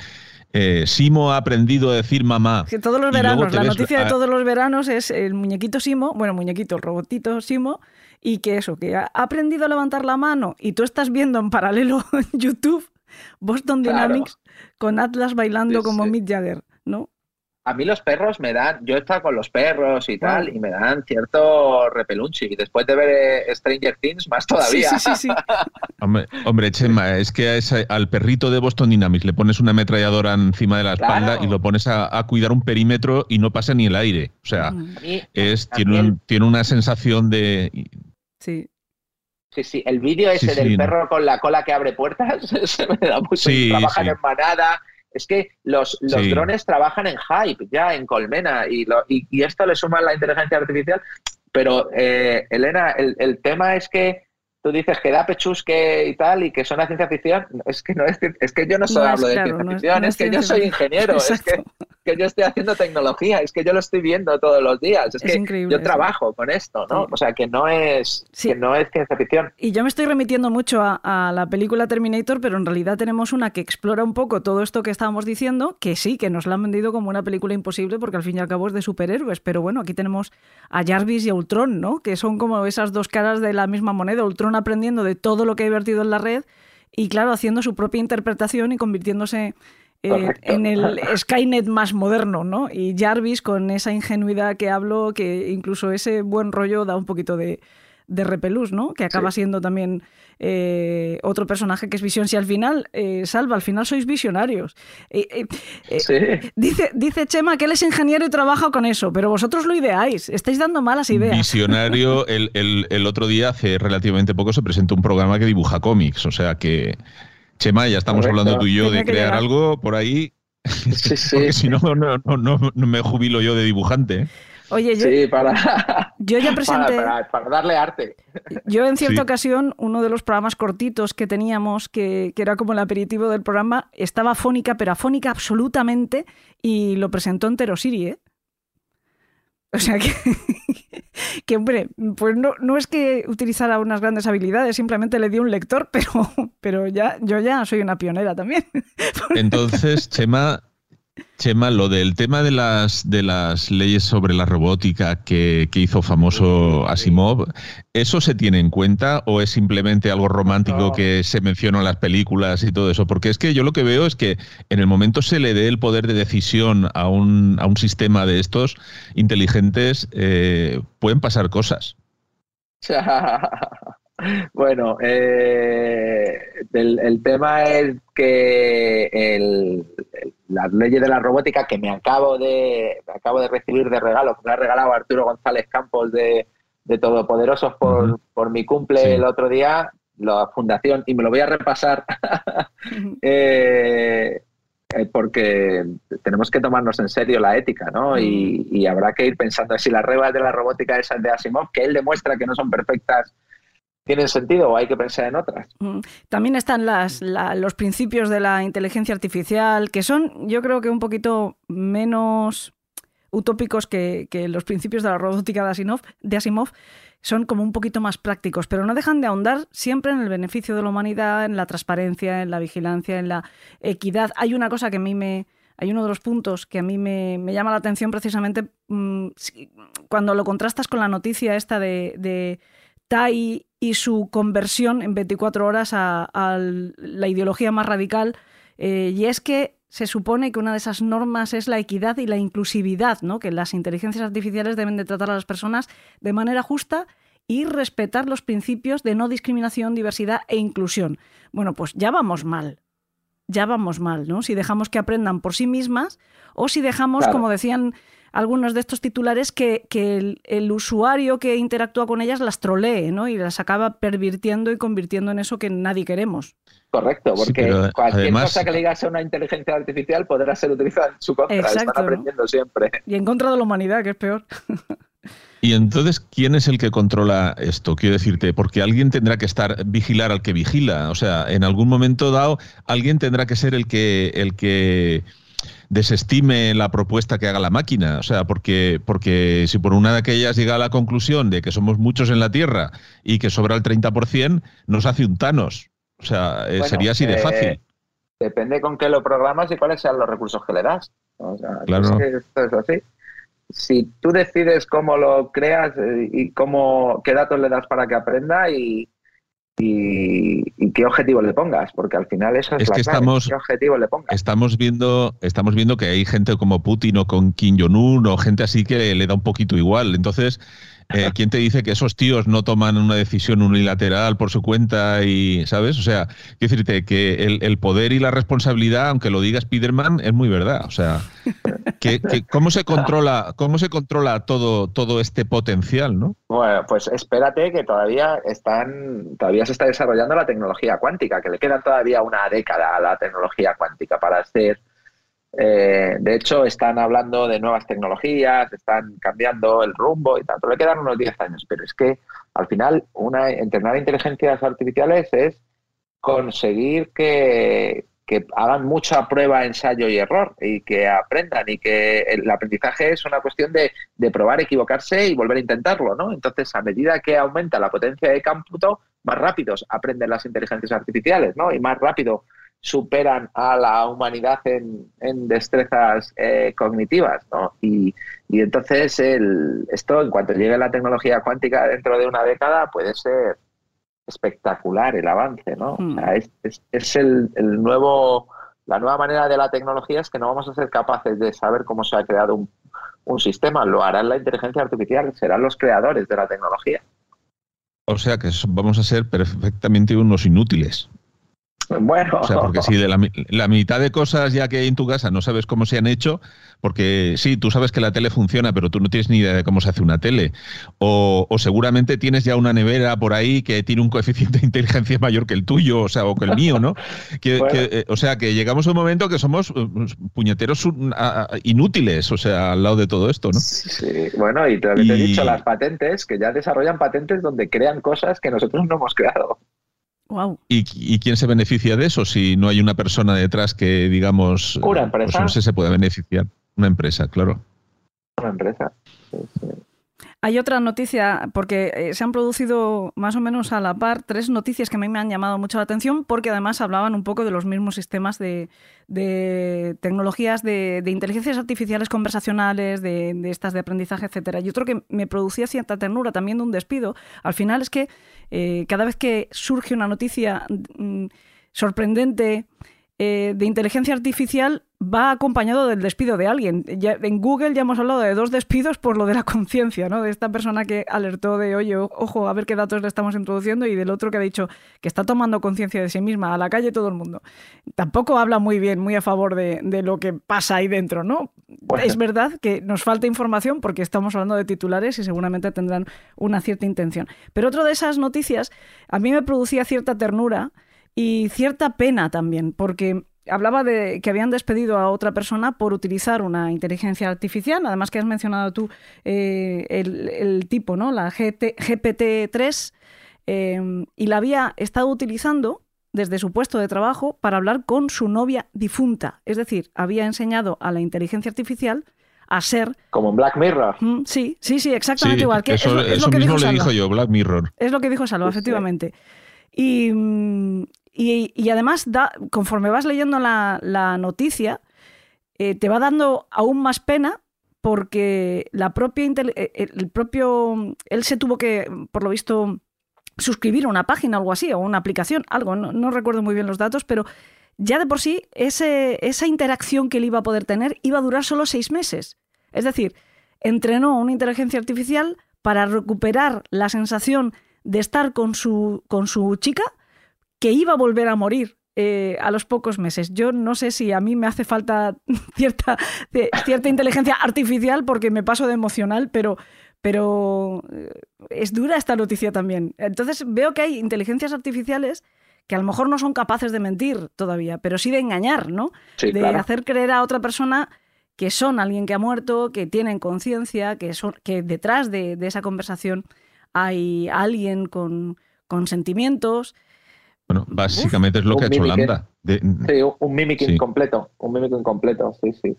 eh, Simo ha aprendido a decir mamá. Que todos los veranos, la noticia de todos los veranos es el muñequito Simo, bueno, muñequito, el robotito Simo, y que eso, que ha aprendido a levantar la mano y tú estás viendo en paralelo en YouTube Boston Dynamics con Atlas bailando como Mick Jagger, ¿no? a mí los perros me dan, yo he estado con los perros y tal, y me dan cierto repelunchi. Y después de ver eh, Stranger Things, más todavía. Sí, sí, sí, hombre, Chema, es que al perrito de Boston Dynamics le pones una ametralladora encima de la espalda y lo pones a, cuidar un perímetro y no pasa ni el aire. O sea, es, tiene, tiene una sensación de... Sí. Sí, sí, el vídeo ese del perro con la cola que abre puertas se me da mucho. Trabajan en manada, es que los, los drones trabajan en hype, ya en colmena, y, lo, y, esto le suma la inteligencia artificial. Pero, eh, Elena, el, el, tema es que tú dices que da pechusque y tal, y que son la ciencia ficción. Es que no es, es que yo no solo hablo de ciencia ficción, es, que yo soy ingeniero, es que, que, yo estoy haciendo tecnología, es que yo lo estoy viendo todos los días, es, que yo trabajo con esto, ¿no? O sea, que no es que no es ciencia ficción. Y yo me estoy remitiendo mucho a, a, la película Terminator, pero en realidad tenemos una que explora un poco todo esto que estábamos diciendo, que sí, que nos la han vendido como una película imposible, porque al fin y al cabo es de superhéroes, pero bueno, aquí tenemos a Jarvis y a Ultron, ¿no? Que son como esas dos caras de la misma moneda. Ultron aprendiendo de todo lo que ha vertido en la red y, claro, haciendo su propia interpretación y convirtiéndose eh, en el Skynet más moderno, ¿no? Y Jarvis con esa ingenuidad que hablo, que incluso ese buen rollo da un poquito de, de repelús, ¿no? Que acaba siendo también eh, otro personaje que es visión. Si al final, eh, Salva, al final sois visionarios. Eh, dice, dice Chema que él es ingeniero y trabaja con eso, pero vosotros lo ideáis. Estáis dando malas ideas. Visionario, el, el, otro día, hace relativamente poco, se presentó un programa que dibuja cómics. O sea que, Chema, ya estamos hablando tú y yo de crear algo por ahí. Porque si no, no, no, no, me jubilo yo de dibujante. Oye, yo, sí, para, yo ya presenté. Para, darle arte. Yo, en cierta ocasión, uno de los programas cortitos que teníamos, que, era como el aperitivo del programa, estaba afónica, pero afónica absolutamente, y lo presentó entero Siri, ¿eh? O sea que, que hombre, pues no, no es que utilizara unas grandes habilidades, simplemente le di un lector, pero, pero ya, yo ya soy una pionera también. Entonces, Chema, Chema, lo del tema de las, de las leyes sobre la robótica que, hizo famoso Asimov, ¿eso se tiene en cuenta o es simplemente algo romántico que se menciona en las películas y todo eso? Porque es que yo lo que veo es que en el momento se le dé el poder de decisión a un, a un sistema de estos inteligentes, eh, pueden pasar cosas. Bueno, eh, el, tema es que las leyes de la robótica que me acabo de, me acabo de recibir de regalo, que me ha regalado Arturo González Campos de, de Todopoderosos por, por mi cumple Sí. el otro día, la fundación, y me lo voy a repasar eh, eh, porque tenemos que tomarnos en serio la ética, ¿no? Y, y habrá que ir pensando si las reglas de la robótica esas de Asimov, que él demuestra que no son perfectas, tienen sentido o hay que pensar en otras. También están las, la- los principios de la inteligencia artificial, que son, yo creo que un poquito menos utópicos que, los principios de la robótica de Asimov, de Asimov, son como un poquito más prácticos, pero no dejan de ahondar siempre en el beneficio de la humanidad, en la transparencia, en la vigilancia, en la equidad. Hay una cosa que a mí me... Hay uno de los puntos que a mí me, me llama la atención precisamente mm, cuando lo contrastas con la noticia esta de, de Tai y su conversión en 24 horas a, a la ideología más radical. eh, y es que se supone que una de esas normas es la equidad y la inclusividad, ¿no? que las inteligencias artificiales deben de tratar a las personas de manera justa y respetar los principios de no discriminación, diversidad e inclusión. Bueno, pues ya vamos mal. Ya vamos mal, ¿no? Si dejamos que aprendan por sí mismas o si dejamos, Claro. como decían algunos de estos titulares, que, que el, el usuario que interactúa con ellas las trolee, ¿no? Y las acaba pervirtiendo y convirtiendo en eso que nadie queremos. Correcto, Sí, porque pero cualquier además- cosa que le digas a una inteligencia artificial podrá ser utilizada en su contra. Exacto, Están ¿no? aprendiendo siempre. Y en contra de la humanidad, que es peor. Y entonces, ¿quién es el que controla esto? Quiero decirte, porque alguien tendrá que estar vigilar al que vigila. O sea, en algún momento dado, alguien tendrá que ser el que, el que desestime la propuesta que haga la máquina. O sea, porque, porque si por una de aquellas llega a la conclusión de que somos muchos en la Tierra y que sobra el 30%, nos hace un Thanos. O sea, eh, Bueno, sería así de eh, fácil. Depende con qué lo programas y cuáles sean los recursos que le das. O sea, Claro. es que esto es así. Si tú decides cómo lo creas eh, y cómo, qué datos le das para que aprenda y, y, y qué objetivo le pongas, porque al final eso es, Es la que clave, estamos- qué objetivo le pongas. Estamos viendo, estamos viendo que hay gente como Putin o con Kim Jong-un o gente así que le da un poquito igual. Entonces, eh, ¿quién te dice que esos tíos no toman una decisión unilateral por su cuenta y, ¿sabes? O sea, quiero decirte que el, poder y la responsabilidad, aunque lo diga Spiderman, es muy verdad. O sea, que, que ¿cómo se controla, cómo se controla todo, todo este potencial, no? Bueno, pues espérate que todavía están, todavía se está desarrollando la tecnología cuántica, que le queda todavía una década a la tecnología cuántica para hacer. Eh, de hecho, están hablando de nuevas tecnologías, están cambiando el rumbo y tal, pero le quedan unos 10 años. Pero es que al final, una, entrenar inteligencias artificiales es conseguir que, que hagan mucha prueba, ensayo y error y que aprendan y que el aprendizaje es una cuestión de, de probar, equivocarse y volver a intentarlo, ¿no? Entonces, a medida que aumenta la potencia de cómputo, más rápidos aprenden las inteligencias artificiales, ¿no? Y más rápido superan a la humanidad en, en destrezas eh, cognitivas, ¿no? Y, y entonces el, esto, en cuanto llegue la tecnología cuántica dentro de una década, puede ser espectacular el avance, ¿no? Hmm. O sea, es, es- es el, el nuevo, la nueva manera de la tecnología es que no vamos a ser capaces de saber cómo se ha creado un, un sistema, lo hará la inteligencia artificial, serán los creadores de la tecnología. O sea, que vamos a ser perfectamente unos inútiles. Bueno, O sea, porque si de la, mi- la mitad de cosas ya que hay en tu casa no sabes cómo se han hecho, porque sí, tú sabes que la tele funciona, pero tú no tienes ni idea de cómo se hace una tele. O, o seguramente tienes ya una nevera por ahí que tiene un coeficiente de inteligencia mayor que el tuyo, o sea, o que el mío, ¿no? Que- Bueno. que, eh, o sea, que llegamos a un momento que somos eh, puñeteros a- a- inútiles, o sea, al lado de todo esto, ¿no? Sí, bueno, y te, te he Y- dicho las patentes, que ya desarrollan patentes donde crean cosas que nosotros no hemos creado. Wow. ¿Y, y quién se beneficia de eso si no hay una persona detrás que, digamos, Una eh, empresa. pues no sé, se pueda beneficiar? Una empresa, claro. Una empresa. Sí, sí. Hay otra noticia, porque eh, se han producido más o menos a la par tres noticias que a mí me han llamado mucho la atención, porque además hablaban un poco de los mismos sistemas de, de tecnologías de, de inteligencias artificiales conversacionales, de, de estas de aprendizaje, etcétera. Y otro que me producía cierta ternura también de un despido, al final es que eh, cada vez que surge una noticia mm, sorprendente eh, de inteligencia artificial, va acompañado del despido de alguien. Ya, en Google ya hemos hablado de dos despidos por lo de la conciencia, ¿no? De esta persona que alertó de, oye, ojo, a ver qué datos le estamos introduciendo, y del otro que ha dicho que está tomando conciencia de sí misma, a la calle todo el mundo. Tampoco habla muy bien, muy a favor de, de lo que pasa ahí dentro, ¿no? Es verdad que nos falta información porque estamos hablando de titulares y seguramente tendrán una cierta intención. Pero otra de esas noticias a mí me producía cierta ternura y cierta pena también, porque hablaba de que habían despedido a otra persona por utilizar una inteligencia artificial, además que has mencionado tú eh, el, tipo, ¿no? La GPT-3, em, y la había estado utilizando desde su puesto de trabajo para hablar con su novia difunta. Es decir, había enseñado a la inteligencia artificial a ser... Como en Black Mirror. Mm, sí, sí, sí, exactamente igual. Que eso, es, lo que mismo le dijo yo, Black Mirror. Es lo que dijo Salva, efectivamente. Y, y, además, da, conforme vas leyendo la, noticia, eh, te va dando aún más pena porque la propia eh, el propio él se tuvo que, por lo visto, suscribir a una página o algo así, o una aplicación, algo, no, recuerdo muy bien los datos, pero ya de por sí ese, esa interacción que él iba a poder tener iba a durar solo seis meses. Es decir, entrenó una inteligencia artificial para recuperar la sensación de estar con su, con su chica que iba a volver a morir eh, a los pocos meses. Yo no sé si a mí me hace falta cierta, cierta inteligencia artificial porque me paso de emocional, pero, pero eh, es dura esta noticia también. Entonces veo que hay inteligencias artificiales que a lo mejor no son capaces de mentir todavía, pero sí de engañar, ¿no? de hacer creer a otra persona que son alguien que ha muerto, que tienen conciencia, que, son, que detrás de, esa conversación hay alguien con, con sentimientos. Bueno, básicamente es lo que ha hecho Landa. Sí, un mimic incompleto, un mimic incompleto, sí, sí.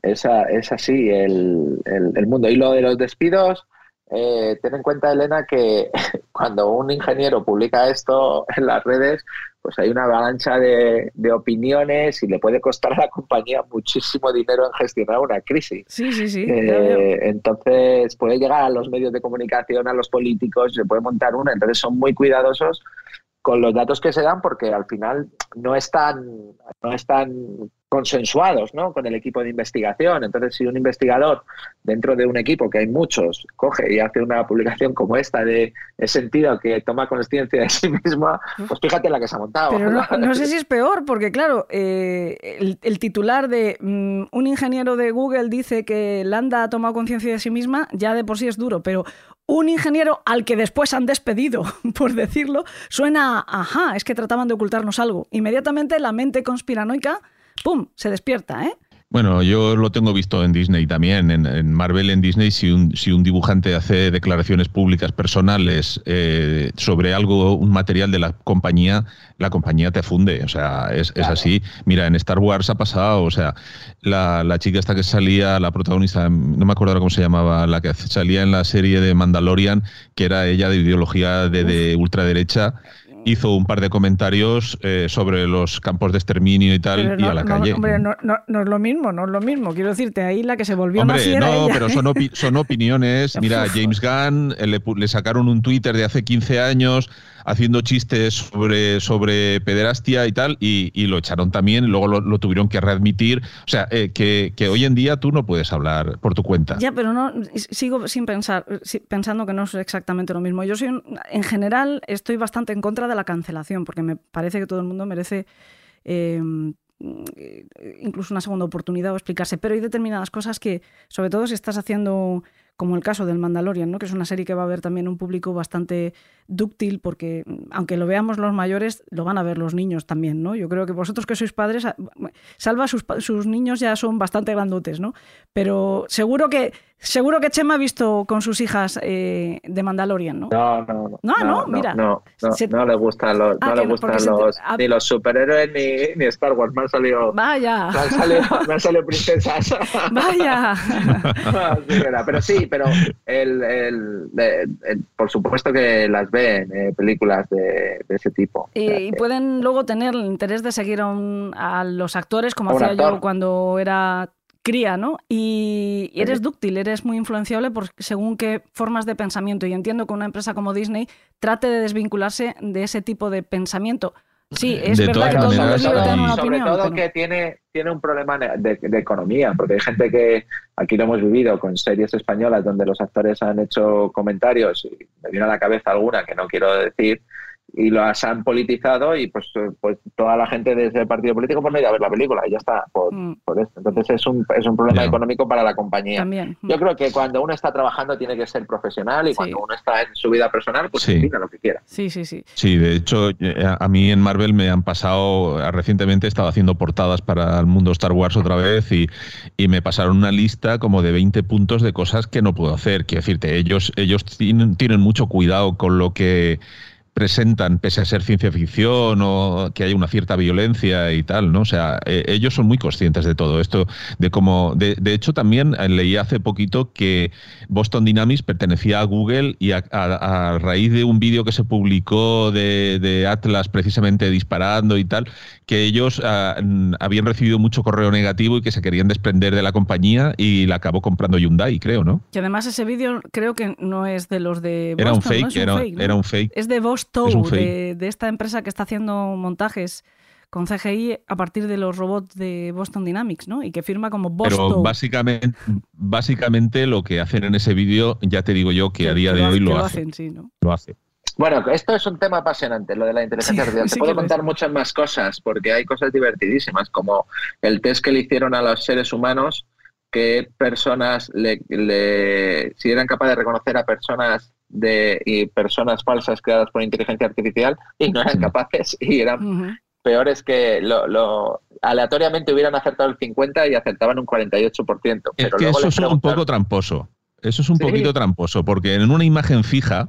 Esa, es así el, el, mundo. Y lo de los despidos, eh, ten en cuenta, Elena, que cuando un ingeniero publica esto en las redes, pues hay una avalancha de, opiniones y le puede costar a la compañía muchísimo dinero en gestionar una crisis. Sí, sí, sí. Eh, entonces puede llegar a los medios de comunicación, a los políticos, se puede montar una. Entonces son muy cuidadosos con los datos que se dan porque al final no están, no están consensuados ¿no? con el equipo de investigación. Entonces, si un investigador dentro de un equipo, que hay muchos, coge y hace una publicación como esta de sentido que toma conciencia de sí misma, pues fíjate la que se ha montado. Pero no, sé si es peor, porque claro, eh, el, titular de mm, un ingeniero de Google dice que Landa ha tomado conciencia de sí misma, ya de por sí es duro, pero un ingeniero al que después han despedido, por decirlo, suena, ajá, es que trataban de ocultarnos algo. Inmediatamente la mente conspiranoica, ¡pum!, se despierta, ¿eh? Bueno, yo lo tengo visto en Disney también. En, Marvel, en Disney, si un, si un, dibujante hace declaraciones públicas personales eh, sobre algo, un material de la compañía, la compañía te funde. O sea, es, así. Mira, en Star Wars ha pasado. O sea, la, la, chica esta que salía, la protagonista, no me acuerdo ahora cómo se llamaba, la que salía en la serie de Mandalorian, que era ella de ideología de, de ultraderecha hizo un par de comentarios eh, sobre los campos de exterminio y tal, y a la calle. Hombre, no, es lo mismo, no es lo mismo. Quiero decirte, ahí la que se volvió Hombre, no, pero son, son opiniones. Mira, James Gunn eh, le, le, sacaron un Twitter de hace 15 años haciendo chistes sobre, sobre pederastia y tal, y, lo echaron también, y luego lo, tuvieron que readmitir. O sea, eh, que, hoy en día tú no puedes hablar por tu cuenta. Ya, pero no sigo sin pensar, pensando que no es exactamente lo mismo. Yo soy, en general, estoy bastante en contra de la cancelación, porque me parece que todo el mundo merece. Em, incluso una segunda oportunidad o explicarse, pero hay determinadas cosas que, sobre todo si estás haciendo como el caso del Mandalorian, ¿no? que es una serie que va a ver también un público bastante dúctil, porque mm, aunque lo veamos los mayores, lo van a ver los niños también. ¿no? Yo creo que vosotros que sois padres, ah, salva sus, sus niños ya son bastante grandotes, ¿no? pero seguro que Seguro que Chema ha visto con sus hijas eh, de Mandalorian, ¿no? No, no, no. No, no, mira. No, no, le gustan los, no le gustan los, ni los superhéroes ni, ni, Star Wars. Me han salido. Vaya. Me han salido, me han salido princesas. Vaya. pero sí, pero el, el, por supuesto que las ven, eh, películas de, de, ese tipo. Y, pueden luego tener el interés de seguir a, a los actores, como hacía yo cuando era cría, ¿no? Y, eres dúctil, eres muy influenciable por según qué formas de pensamiento. Y entiendo que una empresa como Disney trate de desvincularse de ese tipo de pensamiento. Sí, es De verdad que todo el mundo una sobre opinión. todo pero- que tiene, tiene un problema de, de economía, porque hay gente que aquí lo hemos vivido con series españolas donde los actores han hecho comentarios, y me viene a la cabeza alguna que no quiero decir, y las han politizado y pues, eh, pues toda la gente de ese partido político pues no ido a ver la película y ya está, por, Mm, por esto. Entonces es un, es un problema económico para la compañía. también. mm. Yo creo que cuando uno está trabajando tiene que ser profesional y Sí. cuando uno está en su vida personal, pues Sí. opina lo que quiera. Sí, sí, sí. Sí, de hecho, eh, a mí en Marvel me han pasado, recientemente he estado haciendo portadas para el mundo Star Wars otra vez y, y me pasaron una lista como de 20 puntos de cosas que no puedo hacer. Quiero decirte, ellos, ellos tienen, tienen mucho cuidado con lo que presentan, pese a ser ciencia ficción o que hay una cierta violencia y tal, ¿no? O sea, eh, ellos son muy conscientes de todo esto, de cómo, de, de hecho también eh, leí hace poquito que Boston Dynamics pertenecía a Google y a, a- a raíz de un vídeo que se publicó de, de Atlas precisamente disparando y tal, que ellos ah, mm, habían recibido mucho correo negativo y que se querían desprender de la compañía y la acabó comprando Hyundai, creo, ¿no? Que además ese vídeo creo que no es de los de Era un Boston, fake, ¿no? Es un era, fake, ¿no? era un fake. Es de Bostow, De, de esta empresa que está haciendo montajes con CGI a partir de los robots de Boston Dynamics, ¿no? Y que firma como Pero Bostow. básicamente, básicamente lo que hacen en ese vídeo, ya te digo yo que a día de lo- hoy lo, lo hacen. hacen, sí, ¿no? Lo hace. Bueno, esto es un tema apasionante, lo de la inteligencia Sí, artificial. sí Te puedo contar es. muchas más cosas, porque hay cosas divertidísimas, como el test que le hicieron a los seres humanos, que personas le, le- si eran capaces de reconocer a personas de y personas falsas creadas por inteligencia artificial y no eran capaces y eran peores que lo, lo- aleatoriamente hubieran acertado el 50 y acertaban un 48%. Es Pero que luego eso es un poco tramposo. Eso es un Sí. poquito tramposo, porque en una imagen fija,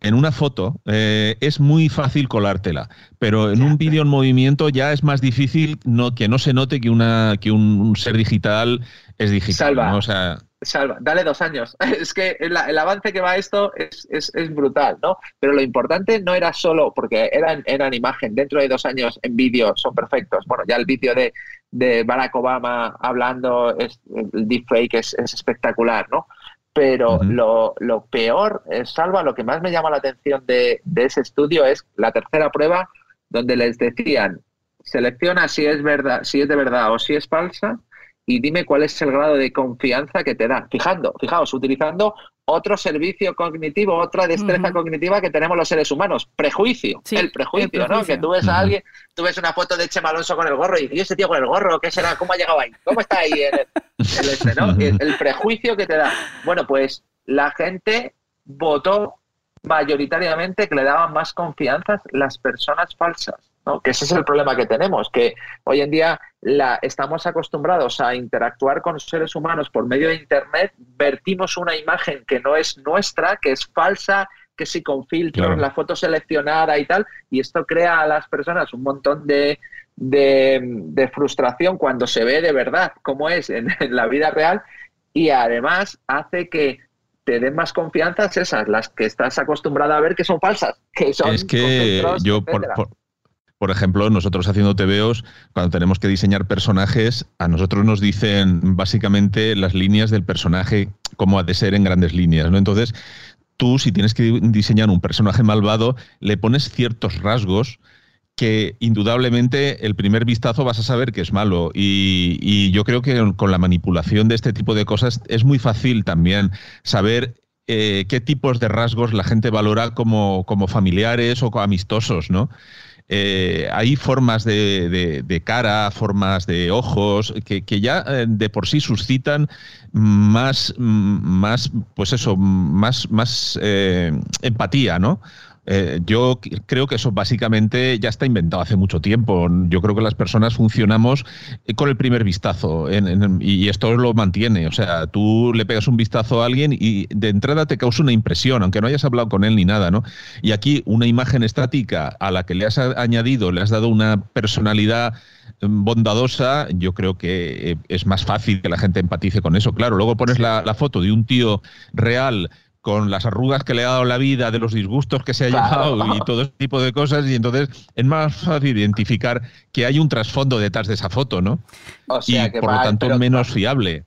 en una foto, eh, es muy fácil colártela, pero en un vídeo en movimiento ya es más difícil no, que no se note que, una, que un, un ser digital es digital. Salva. ¿no? O sea, Salva, dale dos años. Es que el, el avance que va esto es, es- es brutal, ¿no? Pero lo importante no era solo, porque eran, eran imagen, dentro de dos años en vídeo son perfectos. Bueno, ya el vídeo de, de Barack Obama hablando, es, el deepfake es, es espectacular, ¿no? Pero lo, lo peor, eh, Salva, lo que más me llama la atención de, de ese estudio es la tercera prueba, donde les decían, selecciona si es verdad, si es de verdad o si es falsa, y dime cuál es el grado de confianza que te da. Fijando, fijaos, utilizando otro servicio cognitivo, otra destreza cognitiva que tenemos los seres humanos, prejuicio, Sí, el prejuicio, el ¿no? Que tú ves a alguien, tú ves una foto de Chema Alonso con el gorro y dices, ¿y ese tío con el gorro? ¿Qué será? ¿Cómo ha llegado ahí? ¿Cómo está ahí el, el este, ¿no? El, el prejuicio que te da. Bueno, pues la gente votó mayoritariamente que le daban más confianza las personas falsas, ¿no? Que ese es el problema que tenemos, que hoy en día la, estamos acostumbrados a interactuar con seres humanos por medio de Internet, vertimos una imagen que no es nuestra, que es falsa, que sí con filtros, Claro. la foto seleccionada y tal, y esto crea a las personas un montón de, de, de frustración cuando se ve de verdad cómo es en, en la vida real y además hace que te den más confianza esas, las que estás acostumbrada a ver que son falsas, que son es que yo, por, por- por ejemplo, nosotros haciendo TVOs, cuando tenemos que diseñar personajes, a nosotros nos dicen básicamente las líneas del personaje, cómo ha de ser en grandes líneas, ¿no? Entonces, tú, si tienes que diseñar un personaje malvado, le pones ciertos rasgos que indudablemente el primer vistazo vas a saber que es malo. Y, y yo creo que con la manipulación de este tipo de cosas es muy fácil también saber eh, qué tipos de rasgos la gente valora como, como familiares o amistosos, ¿no? Eh, hay formas de, cara, formas de ojos, que, que ya eh, de por sí suscitan más, mm, más pues eso, más, más eh, empatía, ¿no? Eh, yo creo que eso básicamente ya está inventado hace mucho tiempo. Yo creo que las personas funcionamos eh, con el primer vistazo en- y esto lo mantiene. O sea, tú le pegas un vistazo a alguien y de entrada te causa una impresión, aunque no hayas hablado con él ni nada, ¿no? Y aquí una imagen estática a la que le has añadido, le has dado una personalidad mm, bondadosa, yo creo que eh, es más fácil que la gente empatice con eso. Claro, luego pones la foto de un tío real con las arrugas que le ha dado la vida, de los disgustos que se ha Claro. llevado y todo ese tipo de cosas, y entonces es más fácil identificar que hay un trasfondo detrás de esa foto, ¿no? O sea y que por va- lo tanto pero- menos fiable.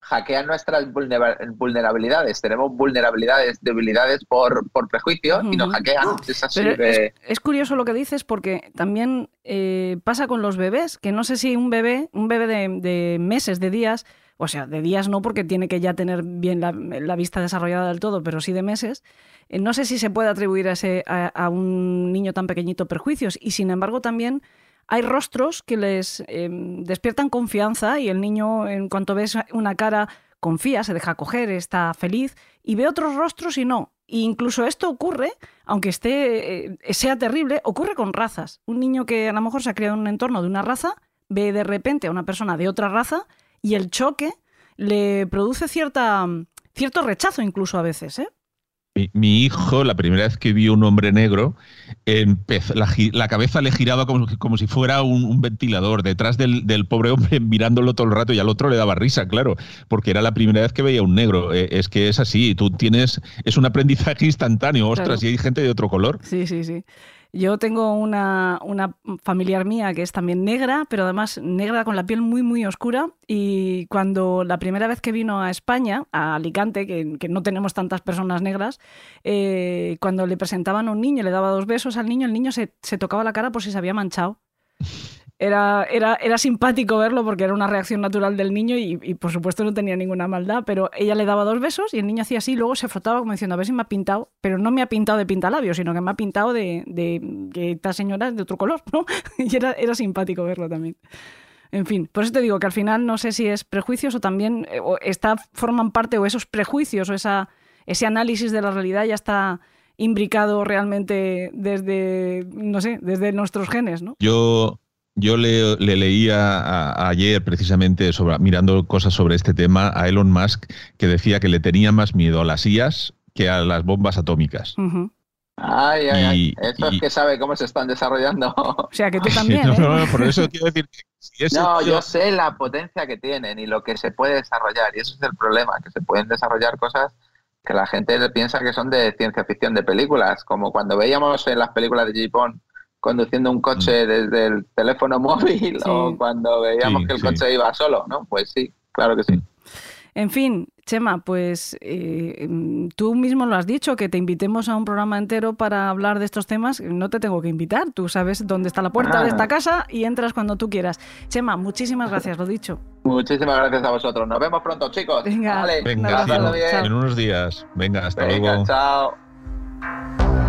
hackean nuestras vulnera- vulnerabilidades. Tenemos vulnerabilidades, debilidades por, por prejuicio y nos hackean. Es así Pero de- es, es curioso lo que dices porque también eh, pasa con los bebés, que no sé si un bebé, un bebé de, de meses, de días, o sea, de días no porque tiene que ya tener bien la, vista desarrollada del todo, pero sí de meses, eh, no sé si se puede atribuir a, ese, a, un niño tan pequeñito perjuicios y sin embargo también hay rostros que les eh, despiertan confianza y el niño en cuanto ves una cara confía, se deja coger, está feliz y ve otros rostros y no. E incluso esto ocurre, aunque esté eh, sea terrible, ocurre con razas. Un niño que a lo mejor se ha criado en un entorno de una raza ve de repente a una persona de otra raza y el choque le produce cierta cierto rechazo incluso a veces, ¿eh? Mi, mi hijo, la primera vez que vio un hombre negro, empezó- la, cabeza le giraba como, como si fuera un, un ventilador detrás del, del pobre hombre mirándolo todo el rato y al otro le daba risa, claro, porque era la primera vez que veía un negro. Eh, es que es así, tú tienes, es un aprendizaje instantáneo, ostras, Claro. y hay gente de otro color. Sí, sí, sí. Yo tengo una, una familiar mía que es también negra, pero además negra con la piel muy, muy oscura. Y cuando la primera vez que vino a España, a Alicante, que, no tenemos tantas personas negras, eh, cuando le presentaban a un niño, le daba dos besos al niño, el niño se, se tocaba la cara por si se había manchado. Era, era, era simpático verlo porque era una reacción natural del niño y, y, por supuesto no tenía ninguna maldad, pero ella le daba dos besos y el niño hacía así, luego se frotaba como diciendo a ver si me ha pintado, pero no me ha pintado de pintalabios, sino que me ha pintado de, de que esta señora es de otro color, ¿no? Y era, era simpático verlo también. En fin, por eso te digo que al final no sé si es prejuicios o también eh, o está, forman parte o esos prejuicios o esa, ese análisis de la realidad ya está imbricado realmente desde, no sé, desde nuestros genes, ¿no? Yo, yo le, le leía a- ayer precisamente sobre, mirando cosas sobre este tema a Elon Musk que decía que le tenía más miedo a las IAS que a las bombas atómicas. Ay, ay, ay. Y- y- es que sabe cómo se están desarrollando. O sea que tú también, no, ¿eh? no, no, por eso quiero decir que si ese No, tío- yo sé la potencia que tienen y lo que se puede desarrollar. Y eso es el problema, que se pueden desarrollar cosas que la gente piensa que son de ciencia ficción, de películas. Como cuando veíamos en las películas de Japón conduciendo un coche desde el teléfono móvil Sí. o cuando veíamos Sí, que el sí. coche iba solo, ¿no? Pues sí, claro que sí. En fin, Chema, pues eh, mm, tú mismo lo has dicho, que te invitemos a un programa entero para hablar de estos temas. No te tengo que invitar, tú sabes dónde está la puerta Ah. de esta casa y entras cuando tú quieras. Chema, muchísimas gracias, lo dicho. Muchísimas gracias a vosotros. Nos vemos pronto, chicos. Venga. Vale, Venga, bien. en unos días. Venga, hasta Venga, luego. chao.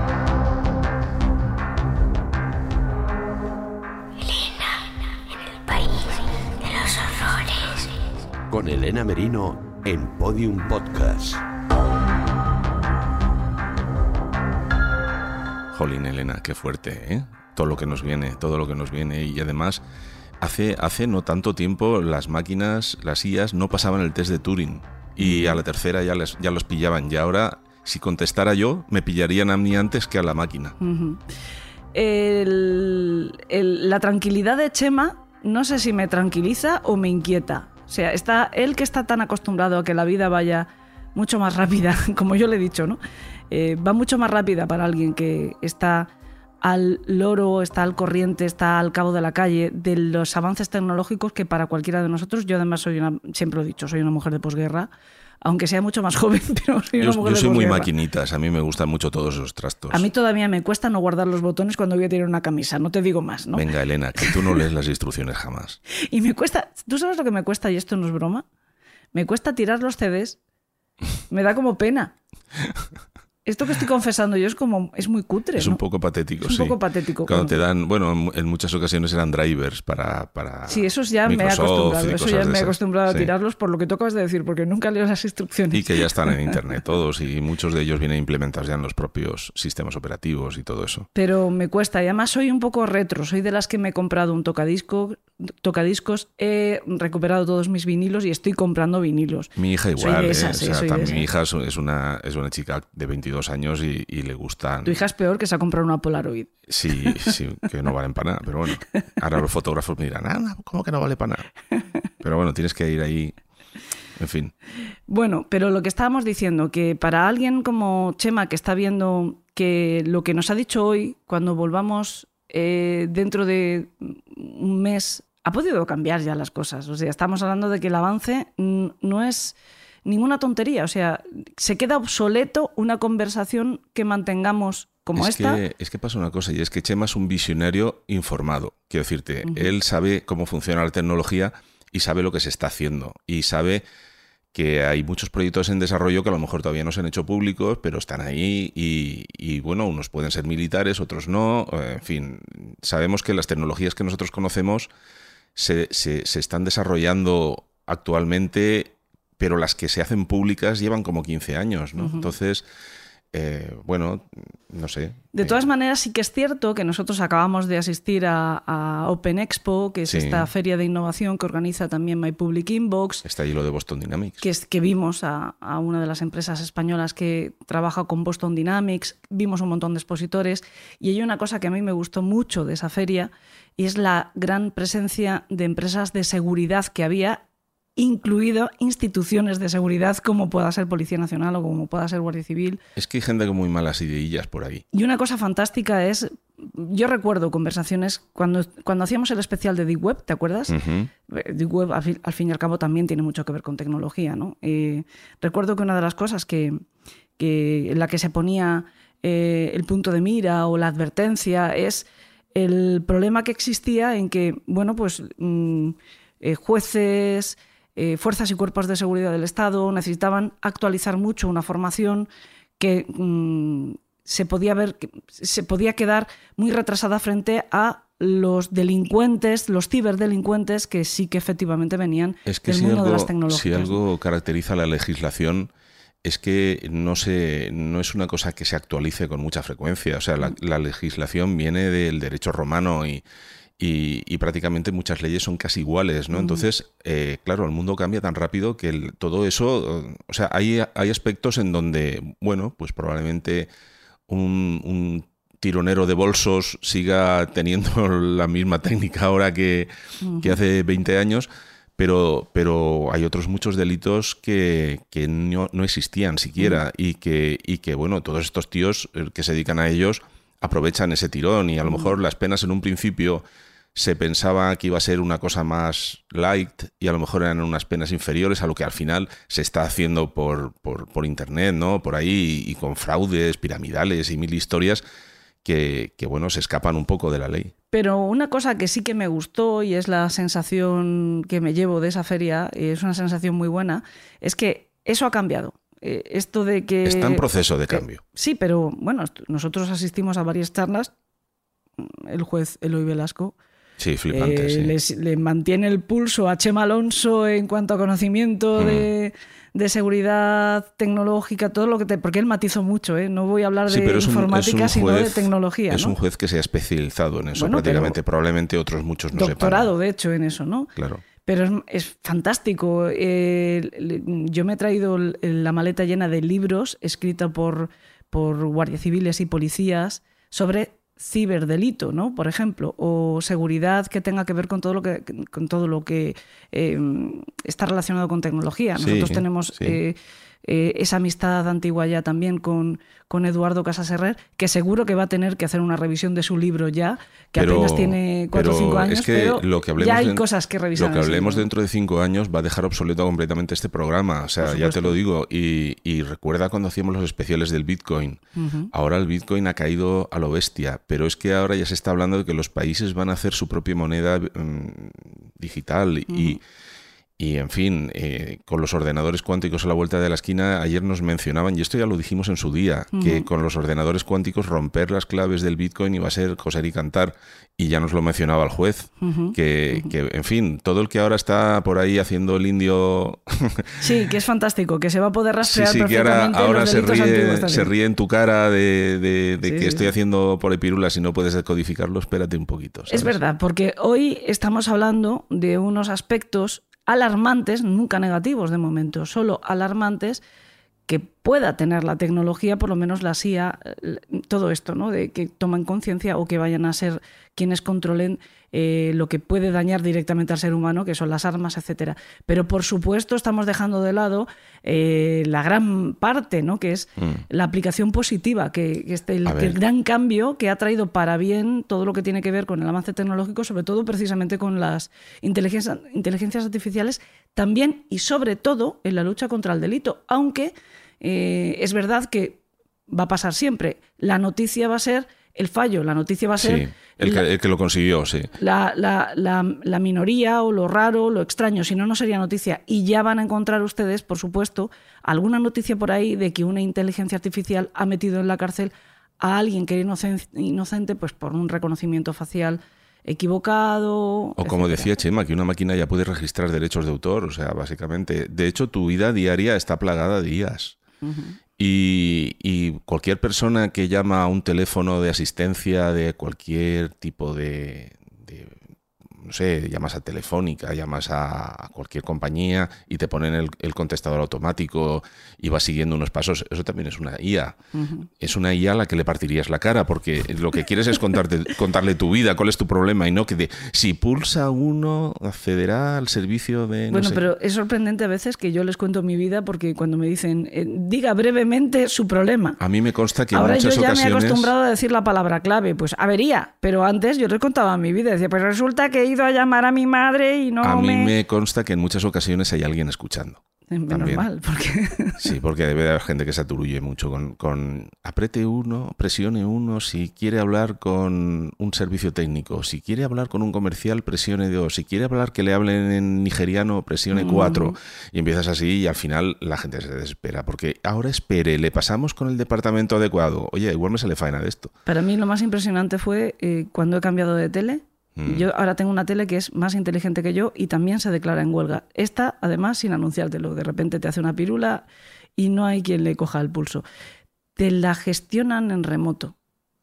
Con Elena Merino en Podium Podcast. Jolín, Elena, qué fuerte, ¿eh? Todo lo que nos viene, todo lo que nos viene. Y además, hace, hace no tanto tiempo las máquinas, las IAS, no pasaban el test de Turing. Y a la tercera ya, les, ya los pillaban. Y ahora, si contestara yo, me pillarían a mí antes que a la máquina. Ujú. El- el- la tranquilidad de Chema no sé si me tranquiliza o me inquieta. O sea, está él que está tan acostumbrado a que la vida vaya mucho más rápida, como yo le he dicho, ¿no? Eh, va mucho más rápida para alguien que está al loro, está al corriente, está al cabo de la calle de los avances tecnológicos que para cualquiera de nosotros, yo además soy una, siempre lo he dicho, soy una mujer de posguerra, aunque sea mucho más joven, pero soy una Yo, mujer yo soy muy posguerra. maquinitas, a mí me gustan mucho todos esos trastos. A mí todavía me cuesta no guardar los botones cuando voy a tirar una camisa, no te digo más, ¿no? Venga, Elena, que tú no lees las instrucciones jamás. Y me cuesta, ¿tú sabes lo que me cuesta? Y esto no es broma. Me cuesta tirar los CDs. Me da como pena. Esto que estoy confesando yo es como, es muy cutre. Es ¿no? un poco patético, Es un sí. poco patético. Cuando te dan, bueno, en- muchas ocasiones eran drivers para. para Sí, esos ya me he acostumbrado. Eso ya me he acostumbrado a Sí. tirarlos por lo que tú acabas de decir, porque nunca leo las instrucciones. Y que ya están en internet todos, y muchos de ellos vienen implementados ya en los propios sistemas operativos y todo eso. Pero me cuesta. Y además soy un poco retro. Soy de las que me he comprado un tocadisco, tocadiscos, he recuperado todos mis vinilos y estoy comprando vinilos. Mi hija Soy igual, ¿eh? sí, soy de mi hija es- es una, es una chica de 22 años y, y le gustan. Tu hija es peor que se ha comprado una Polaroid. Sí, sí, que no valen para nada, pero bueno. Ahora los fotógrafos me dirán, ah, ¿cómo que no vale para nada? Pero bueno, tienes que ir ahí. En fin. Bueno, pero lo que estábamos diciendo, que para alguien como Chema, que está viendo que lo que nos ha dicho hoy, cuando volvamos eh, dentro de un mes ha podido cambiar ya las cosas. O sea, estamos hablando de que el avance no es ninguna tontería. O sea, se queda obsoleto una conversación que mantengamos como es esta. Que, es que pasa una cosa, y es que Chema es un visionario informado. Quiero decirte, él sabe cómo funciona la tecnología y sabe lo que se está haciendo. Y sabe que hay muchos proyectos en desarrollo que a lo mejor todavía no se han hecho públicos, pero están ahí y, bueno, unos pueden ser militares, otros no. Eh, en fin, sabemos que las tecnologías que nosotros conocemos se, se, se están desarrollando actualmente, pero las que se hacen públicas llevan como 15 años, ¿no? Entonces, eh, bueno, no sé. De todas maneras, sí que es cierto que nosotros acabamos de asistir a, Open Expo, que es esta feria de innovación que organiza también My Public Inbox. Está allí lo de Boston Dynamics. Que, es, que vimos a, una de las empresas españolas que trabaja con Boston Dynamics, vimos un montón de expositores y hay una cosa que a mí me gustó mucho de esa feria y es la gran presencia de empresas de seguridad que había incluido instituciones de seguridad como pueda ser Policía Nacional o como pueda ser Guardia Civil. Es que hay gente con muy malas ideillas por ahí. Y una cosa fantástica es, yo recuerdo conversaciones cuando, cuando hacíamos el especial de Deep Web, ¿te acuerdas? Deep Web al fin, y al cabo también tiene mucho que ver con tecnología, ¿no? Eh, recuerdo que una de las cosas que, que en la que se ponía eh, el punto de mira o la advertencia es el problema que existía en que, bueno, pues mm, eh, jueces, eh, fuerzas y cuerpos de seguridad del Estado necesitaban actualizar mucho una formación que mm, se, podía ver, se podía quedar muy retrasada frente a los delincuentes, los ciberdelincuentes que sí que efectivamente venían del mundo de las tecnologías. Si algo caracteriza la legislación es que no, se, no es una cosa que se actualice con mucha frecuencia. O sea, la, la legislación viene del derecho romano y, y, prácticamente muchas leyes son casi iguales, ¿no? Entonces, eh, claro, el mundo cambia tan rápido que todo eso, o sea, hay, hay aspectos en donde, bueno, pues probablemente un, tironero de bolsos siga teniendo la misma técnica ahora que, hace 20 años, pero, pero hay otros muchos delitos que, no, existían siquiera y, que, y que, bueno, todos estos tíos eh, que se dedican a ellos aprovechan ese tirón y a lo mejor las penas en un principio se pensaba que iba a ser una cosa más light y a lo mejor eran unas penas inferiores a lo que al final se está haciendo por, por, internet, ¿no? Por ahí y con fraudes piramidales y mil historias que, que, bueno, se escapan un poco de la ley. Pero una cosa que sí que me gustó y es la sensación que me llevo de esa feria, y es una sensación muy buena, es que eso ha cambiado. Eh, esto de que... Está en proceso de cambio. sí, pero bueno, nosotros asistimos a varias charlas. El juez Eloy Velasco Sí, flipante. Eh, le mantiene el pulso a Chema Alonso en cuanto a conocimiento de, seguridad tecnológica, todo lo que te. Porque él matizó mucho, ¿eh? No voy a hablar de informática, sino de tecnología. Es un juez que se ha especializado en eso prácticamente. Probablemente otros muchos no Doctorado, de hecho, en eso, ¿no? Claro. Pero es, fantástico. Eh, yo me he traído la maleta llena de libros escritos por, por guardias civiles y policías sobre ciberdelito, ¿no? Por ejemplo, o seguridad que tenga que ver con todo lo que, con todo lo que em, está relacionado con tecnología. Nosotros tenemos eh, eh, esa amistad antigua ya también con, con Eduardo Casaserrer, que seguro que va a tener que hacer una revisión de su libro ya, que apenas tiene cuatro o cinco años, pero lo que ya hay cosas que revisar. Lo que hablemos dentro de cinco años va a dejar obsoleto completamente este programa, o sea, ya te lo digo. Y, recuerda cuando hacíamos los especiales del Bitcoin. Ahora el Bitcoin ha caído a lo bestia, pero es que ahora ya se está hablando de que los países van a hacer su propia moneda mm, digital y y en fin, eh, con los ordenadores cuánticos a la vuelta de la esquina, ayer nos mencionaban, y esto ya lo dijimos en su día, que con los ordenadores cuánticos romper las claves del Bitcoin iba a ser coser y cantar, y ya nos lo mencionaba el juez, que, en fin, todo el que ahora está por ahí haciendo el indio... sí, que es fantástico, que se va a poder rastrear sí, sí, que ahora, se, ríe, se ríe en tu cara de, que estoy haciendo por epirulas y no puedes decodificarlo, espérate un poquito. Es verdad, porque hoy estamos hablando de unos aspectos alarmantes, nunca negativos de momento, solo alarmantes, que pueda tener la tecnología, por lo menos la CIA, eh, todo esto, ¿no? De que tomen conciencia o que vayan a ser quienes controlen eh, lo que puede dañar directamente al ser humano, que son las armas, etcétera. Pero por supuesto estamos dejando de lado eh, la gran parte, ¿no? Que es Mm. la aplicación positiva, que, que este, el, que gran cambio que ha traído para bien todo lo que tiene que ver con el avance tecnológico, sobre todo precisamente con las inteligencias, inteligencias artificiales, también y sobre todo en la lucha contra el delito, aunque eh, es verdad que va a pasar siempre. La noticia va a ser el fallo, la noticia va a ser Sí, el que, el que lo consiguió, sí. la, la- la- la minoría o lo raro, lo extraño, si no, no sería noticia. Y ya van a encontrar ustedes, por supuesto, alguna noticia por ahí de que una inteligencia artificial ha metido en la cárcel a alguien que era inocen- inocente pues por un reconocimiento facial equivocado. O como decía Chema, que una máquina ya puede registrar derechos de autor, o sea, básicamente. De hecho, tu vida diaria está plagada de IAS. Y, y cualquier persona que llama a un teléfono de asistencia de cualquier tipo de, no sé, llamas a Telefónica, llamas a, a cualquier compañía y te ponen el, el contestador automático y vas siguiendo unos pasos, eso también es una IA. Es una IA a la que le partirías la cara porque lo que quieres es contarte, contarle tu vida, cuál es tu problema y no que de, si pulsa uno accederá al servicio de... no Bueno, sé pero es sorprendente a veces que yo les cuento mi vida porque cuando me dicen, eh, diga brevemente su problema. A mí me consta que Ahora en yo muchas ya me he acostumbrado a decir la palabra clave, pues avería, pero antes yo les contaba mi vida, decía, pues resulta que he ido a llamar a mi madre y no a mí me... me consta que en muchas ocasiones hay alguien escuchando. Menos también. mal, porque... Sí, porque debe de haber gente que se aturulle mucho con, con apriete uno, presione uno, si quiere hablar con un servicio técnico, si quiere hablar con un comercial, presione dos, si quiere hablar que le hablen en nigeriano, presione cuatro. Y empiezas así y al final la gente se desespera, porque ahora espere, le pasamos con el departamento adecuado. Oye, igual me sale faena de esto. Para mí lo más impresionante fue eh, cuando he cambiado de tele. Mm. Yo ahora tengo una tele que es más inteligente que yo y también se declara en huelga. Esta, además, sin anunciártelo. De repente te hace una pirula y no hay quien le coja el pulso. Te la gestionan en remoto.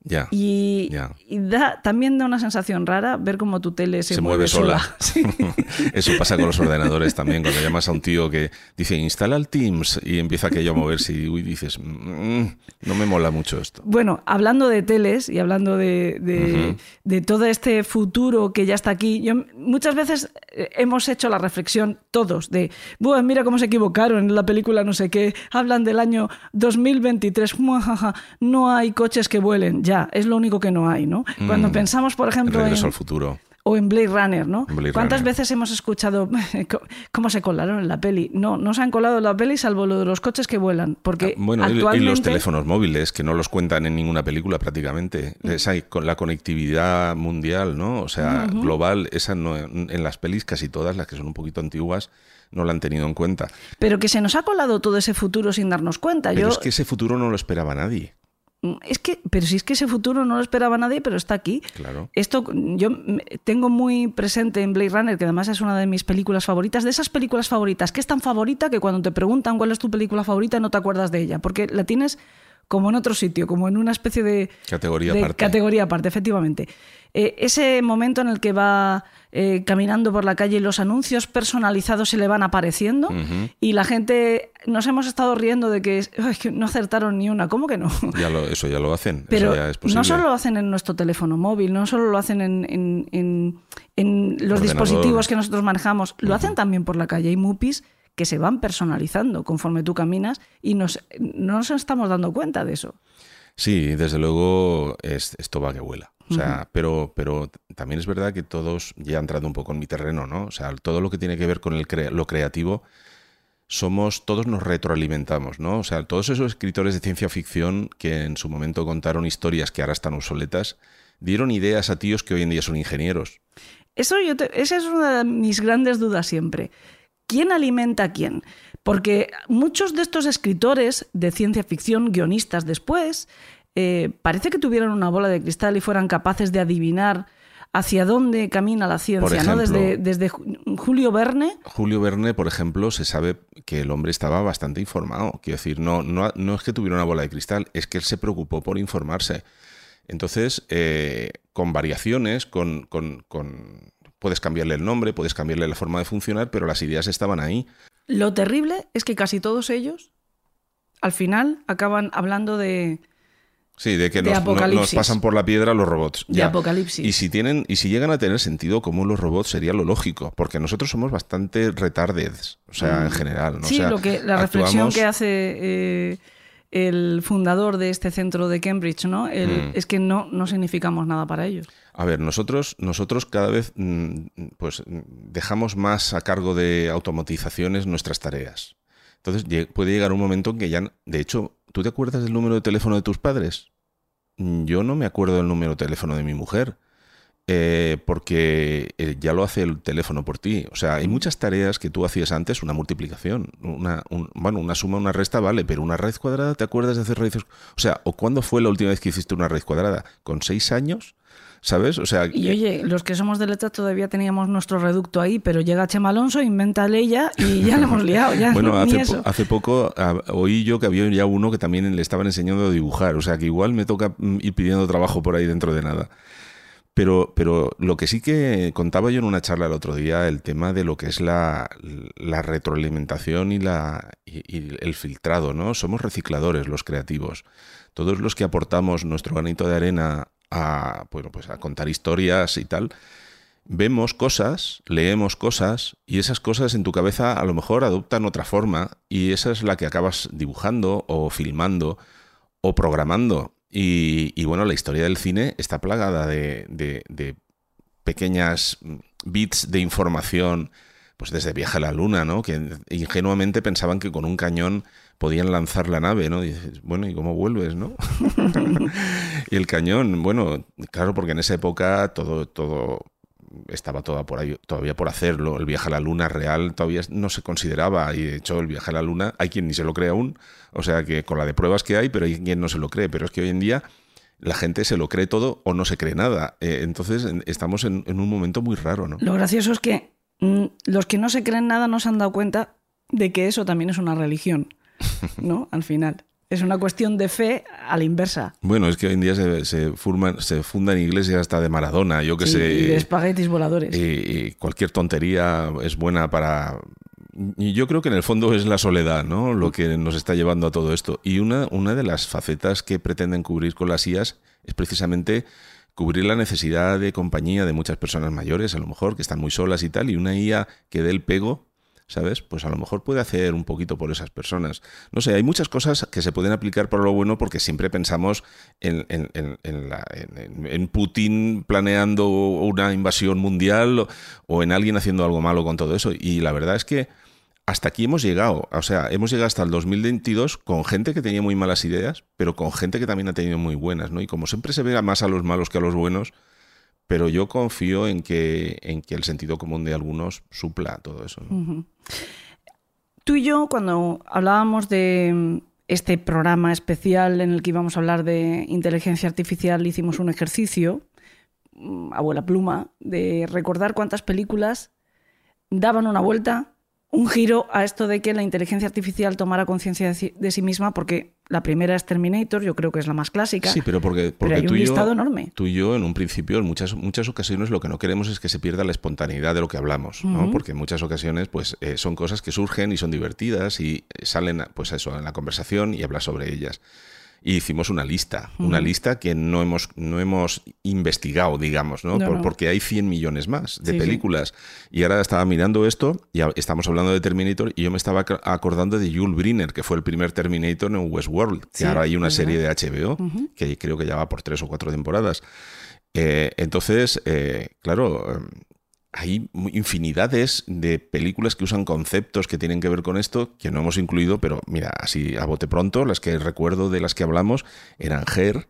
Ya. Y, da, también da una sensación rara ver cómo tu tele se, se, mueve sola. Sí. Eso pasa con los ordenadores también. Cuando llamas a un tío que dice instala el Teams y empieza aquello a moverse y uy, dices, "Mm, no me mola mucho esto. Bueno, hablando de teles y hablando de, de- todo este futuro que ya está aquí, yo, muchas veces eh, hemos hecho la reflexión todos de, "Buah, mira cómo se equivocaron en la película no sé qué, hablan del año 2023, muajaja, no hay coches que vuelen, ya, es lo único que no hay, ¿no? Cuando Mm. pensamos, por ejemplo, en, al futuro. o en Blade Runner, ¿no? Blade ¿Cuántas Runner. veces hemos escuchado cómo se colaron en la peli? No, no se han colado en la peli salvo lo de los coches que vuelan, porque Ah, Bueno, actualmente... y los teléfonos móviles, que no los cuentan en ninguna película prácticamente. Esa, con la conectividad mundial, ¿no? O sea, global, esa no, en las pelis casi todas, las que son un poquito antiguas, no la han tenido en cuenta. Pero que se nos ha colado todo ese futuro sin darnos cuenta. Pero Yo, es que ese futuro no lo esperaba nadie. Es que, pero si es que ese futuro no lo esperaba nadie, pero está aquí. Claro. Esto yo tengo muy presente en Blade Runner, que además es una de mis películas favoritas, de esas películas favoritas, que es tan favorita que cuando te preguntan cuál es tu película favorita no te acuerdas de ella, porque la tienes como en otro sitio, como en una especie de Categoría de aparte. categoría aparte, efectivamente. Eh, ese momento en el que va eh, caminando por la calle y los anuncios personalizados se le van apareciendo y la gente nos hemos estado riendo de que, "Ay, que no acertaron ni una. ¿Cómo que no? Ya lo, eso ya lo hacen. Pero eso ya es posible. no solo lo hacen en nuestro teléfono móvil, no solo lo hacen en, en- en- en los Ordenador. dispositivos que nosotros manejamos, lo hacen también por la calle. Hay mupis que se van personalizando conforme tú caminas y nos, no nos estamos dando cuenta de eso. Sí, desde luego es, esto va que vuela. O sea, pero, pero también es verdad que todos, ya entrando un poco en mi terreno, ¿no? O sea, todo lo que tiene que ver con el lo creativo, somos, todos nos retroalimentamos, ¿no? O sea, todos esos escritores de ciencia ficción que en su momento contaron historias que ahora están obsoletas, dieron ideas a tíos que hoy en día son ingenieros. Eso yo te- esa es una de mis grandes dudas siempre. ¿Quién alimenta a quién? Porque muchos de estos escritores de ciencia ficción, guionistas después, eh, parece que tuvieran una bola de cristal y fueran capaces de adivinar hacia dónde camina la ciencia, ¿no? Desde, desde Ju- Julio Verne. Julio Verne, por ejemplo, se sabe que el hombre estaba bastante informado. Quiero decir, no, no, no es que tuviera una bola de cristal, es que él se preocupó por informarse. Entonces, eh, con variaciones, con, con- con- puedes cambiarle el nombre, puedes cambiarle la forma de funcionar, pero las ideas estaban ahí. Lo terrible es que casi todos ellos al final acaban hablando de, Sí, de que De nos, no- nos apocalipsis. pasan por la piedra los robots. de ya. apocalipsis. Y si tienen, y si llegan a tener sentido común los robots, sería lo lógico, porque nosotros somos bastante retardeds, o sea, en general. ¿no? O Mm. Sí, sea, lo que, la reflexión que hace eh, el fundador de este centro de Cambridge, ¿no? El- Mm. Es que no, no significamos nada para ellos. A ver, nosotros, nosotros cada vez mm, pues, mm, dejamos más a cargo de automatizaciones nuestras tareas. Entonces puede llegar un momento en que ya, de hecho, ¿tú te acuerdas del número de teléfono de tus padres? Mm, Yo no me acuerdo del número de teléfono de mi mujer. eh, porque eh, ya lo hace el teléfono por ti. O sea, hay muchas tareas que tú hacías antes, una multiplicación, una, un- bueno, una suma, una resta, vale, pero una raíz cuadrada, ¿te acuerdas de hacer raíces? O sea, ¿o cuándo fue la última vez que hiciste una raíz cuadrada? ¿Con seis años? ¿Sabes? O sea, Y oye, los que somos de letra todavía teníamos nuestro reducto ahí, pero llega Chema Alonso, inventa Leia y ya le hemos liado. Ya, Bueno, ni hace, po- hace poco ah, oí yo que había ya uno que también le estaban enseñando a dibujar, o sea que igual me toca mm, ir pidiendo trabajo por ahí dentro de nada. Pero, pero lo que sí que contaba yo en una charla el otro día, el tema de lo que es la, la retroalimentación y, la, y, y el filtrado, ¿no? Somos recicladores los creativos. Todos los que aportamos nuestro granito de arena a, bueno, pues a contar historias y tal, vemos cosas, leemos cosas y esas cosas en tu cabeza a lo mejor adoptan otra forma y esa es la que acabas dibujando o filmando o programando. Y, bueno, la historia del cine está plagada de, pequeñas bits de información, pues desde Viaje a la Luna, ¿no? Que ingenuamente pensaban que con un cañón podían lanzar la nave, ¿no? Y dices, bueno, ¿y cómo vuelves, no? y el cañón, bueno, claro, porque en esa época todo, todo estaba toda por ahí, todavía por hacerlo. El viaje a la luna real todavía no se consideraba y de hecho el viaje a la luna hay quien ni se lo cree aún. O sea que con la de pruebas que hay, pero hay quien no se lo cree. Pero es que hoy en día la gente se lo cree todo o no se cree nada. Eh, entonces en- estamos en, en un momento muy raro, ¿no? Lo gracioso es que mm, los que no se creen nada no se han dado cuenta de que eso también es una religión, ¿no? Al final. Es una cuestión de fe a la inversa. Bueno, es que hoy en día se, se, forman- se fundan iglesias hasta de Maradona, yo que Sí, sé. y de espaguetis voladores. y- y cualquier tontería es buena para... Y yo creo que en el fondo es la soledad, ¿no? Lo que nos está llevando a todo esto. Y una, una de las facetas que pretenden cubrir con las IAS es precisamente cubrir la necesidad de compañía de muchas personas mayores, a lo mejor, que están muy solas y tal, y una IA que dé el pego, ¿sabes? Pues a lo mejor puede hacer un poquito por esas personas. No sé, hay muchas cosas que se pueden aplicar para lo bueno porque siempre pensamos en, en- en- Putin planeando una invasión mundial o, o en alguien haciendo algo malo con todo eso. Y la verdad es que hasta aquí hemos llegado. O sea, hemos llegado hasta el 2022 con gente que tenía muy malas ideas, pero con gente que también ha tenido muy buenas, ¿no? Y como siempre se ve más a los malos que a los buenos, pero yo confío en que, en que el sentido común de algunos supla todo eso. Tú y yo, cuando hablábamos de mm, este programa especial en el que íbamos a hablar de inteligencia artificial, hicimos un ejercicio, mm, abuela pluma, de recordar cuántas películas daban una vuelta, un giro a esto de que la inteligencia artificial tomara conciencia de sí misma, porque la primera es Terminator, yo creo que es la más clásica. Sí, pero porque, porque hay un tú, y listado yo, enorme. tú y yo, en un principio, en muchas, muchas ocasiones, lo que no queremos es que se pierda la espontaneidad de lo que hablamos. Porque en muchas ocasiones, pues, eh, son cosas que surgen y son divertidas y salen, pues eso, en la conversación y hablas sobre ellas. Y hicimos una lista, una Ujú. lista que no hemos, no hemos investigado, digamos, ¿no? No, Por- no. Porque hay 100 millones más de Sí, sí. películas. Y ahora estaba mirando esto, y estamos hablando de Terminator, y yo me estaba ac- acordando de Jules Briner, que fue el primer Terminator en Westworld, que Sí, ahora hay una serie de HBO, Ujú. que creo que ya va por tres o cuatro temporadas. Eh, entonces, eh, claro, eh, hay infinidades de películas que usan conceptos que tienen que ver con esto, que no hemos incluido, pero mira, así a bote pronto, las que recuerdo de las que hablamos eran Her,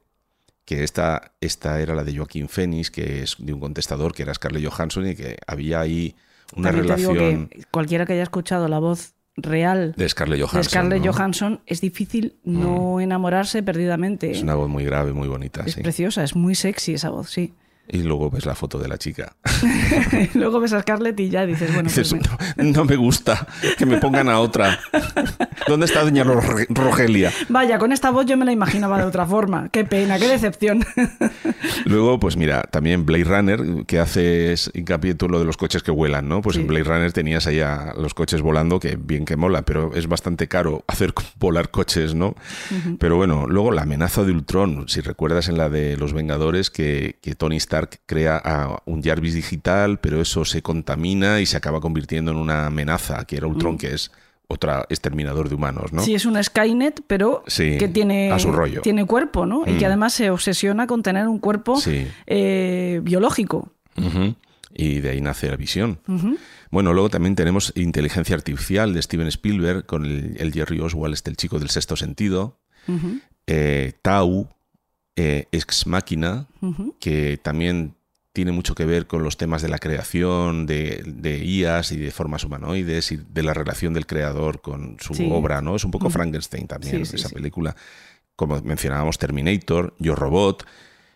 que esta, esta era la de Joaquín Phoenix, que es de un contestador que era Scarlett Johansson y que había ahí una También relación que cualquiera que haya escuchado la voz real de Scarlett Johansson. de Scarlett ¿no? Johansson es difícil no enamorarse perdidamente. Es una voz muy grave, muy bonita. Es sí. preciosa, es muy sexy esa voz, sí. Y luego ves la foto de la chica. Luego ves a Scarlett y ya dices, bueno, pues no, no me gusta, que me pongan a otra. ¿Dónde está doña Roge- Rogelia? Vaya, con esta voz yo me la imaginaba de otra forma. Qué pena, qué decepción. Luego, pues mira, también Blade Runner, que haces hincapié tú lo de los coches que vuelan, ¿no? Pues Sí. en Blade Runner tenías ahí a los coches volando, que bien que mola, pero es bastante caro hacer volar coches, ¿no? Pero bueno, luego la amenaza de Ultron, si recuerdas en la de los Vengadores, que, que Tony Stark crea a un Jarvis digital, pero eso se contamina y se acaba convirtiendo en una amenaza, que era Ultron, que es otra exterminador de humanos, ¿no? Sí, es una Skynet, pero Sí, que tiene, a su rollo. tiene cuerpo, ¿no? Y Mm. que además se obsesiona con tener un cuerpo Sí. eh, biológico. Y de ahí nace la visión. Bueno, luego también tenemos Inteligencia Artificial de Steven Spielberg con el, el Jerry Oswald, este el chico del sexto sentido. Eh, Tau, eh, Ex Máquina, que también tiene mucho que ver con los temas de la creación de, de IAs y de formas humanoides y de la relación del creador con su Sí. obra, ¿no? Es un poco. Frankenstein también, Sí, sí, esa película. Como mencionábamos, Terminator, Yo Robot.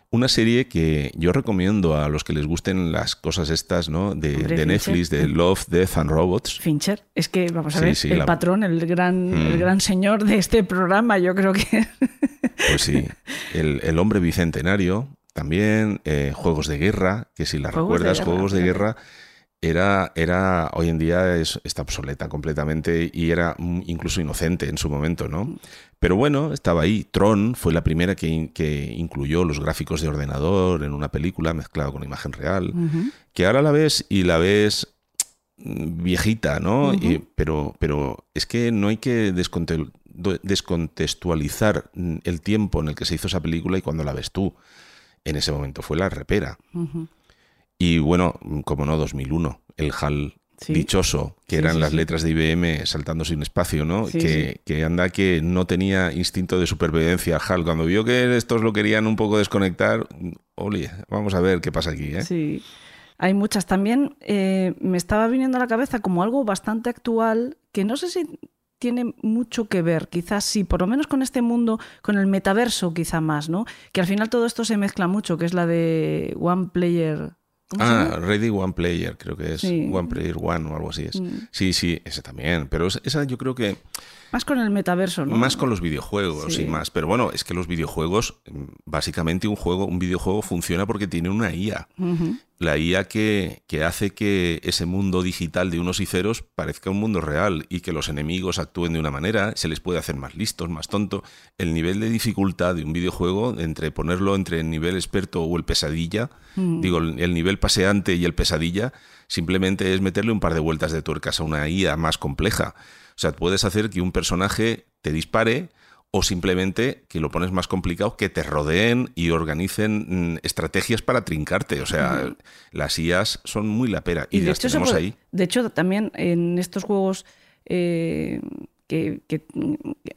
Una serie que yo recomiendo a los que les gusten las cosas estas, ¿no? De, Hombre, de Netflix, de Love, Death and Robots. Fincher, es que vamos a ver, el la- patrón, el gran, Mm. el gran señor de este programa, yo creo que Pues sí, el, el hombre bicentenario, también eh, Juegos de Guerra, que si la Juegos de recuerdas, Guerra, Juegos de. Guerra era, era hoy en día es- está obsoleta completamente y era mm, incluso inocente en su momento, ¿no? Pero bueno, estaba ahí. Tron fue la primera que, que incluyó los gráficos de ordenador en una película mezclado con imagen real, que ahora la ves y la ves mm, viejita, ¿no? Y- pero, pero es que no hay que desconte- do- descontextualizar mm, el tiempo en el que se hizo esa película y cuando la ves tú. En ese momento fue la repera. Y bueno, mm, como no, 2001, el HAL Sí. dichoso, que Sí, eran sí, las letras de IBM saltando sin espacio, ¿no? Que, que anda que no tenía instinto de supervivencia HAL. Cuando vio que estos lo querían un poco desconectar, mm, oye, vamos a ver qué pasa aquí, ¿eh? Sí. Hay muchas también. eh, me estaba viniendo a la cabeza como algo bastante actual que no sé si tiene mucho que ver, quizás sí, por lo menos con este mundo, con el metaverso quizá más, ¿no? Que al final todo esto se mezcla mucho, que es la de One Player. ¿cómo se Ah? Ready One Player, creo que es. Sí. One Player One o algo así es. Mm. Sí, sí, esa también. Pero es- esa yo creo que Más con el metaverso, ¿no? más con los videojuegos Sí. y más. Pero bueno, es que los videojuegos, mm, básicamente un juego, un videojuego funciona porque tiene una IA. La IA que, que hace que ese mundo digital de unos y ceros parezca un mundo real y que los enemigos actúen de una manera, se les puede hacer más listos, más tonto. El nivel de dificultad de un videojuego, entre ponerlo entre el nivel experto o el pesadilla, Mm. digo, el nivel paseante y el pesadilla, simplemente es meterle un par de vueltas de tuercas a una IA más compleja. O sea, puedes hacer que un personaje te dispare o simplemente que lo pones más complicado, que te rodeen y organicen mm, estrategias para trincarte. O sea, las IAs son muy la pera y, de las hecho, tenemos puede- ahí. de hecho, también en estos juegos eh, que, que,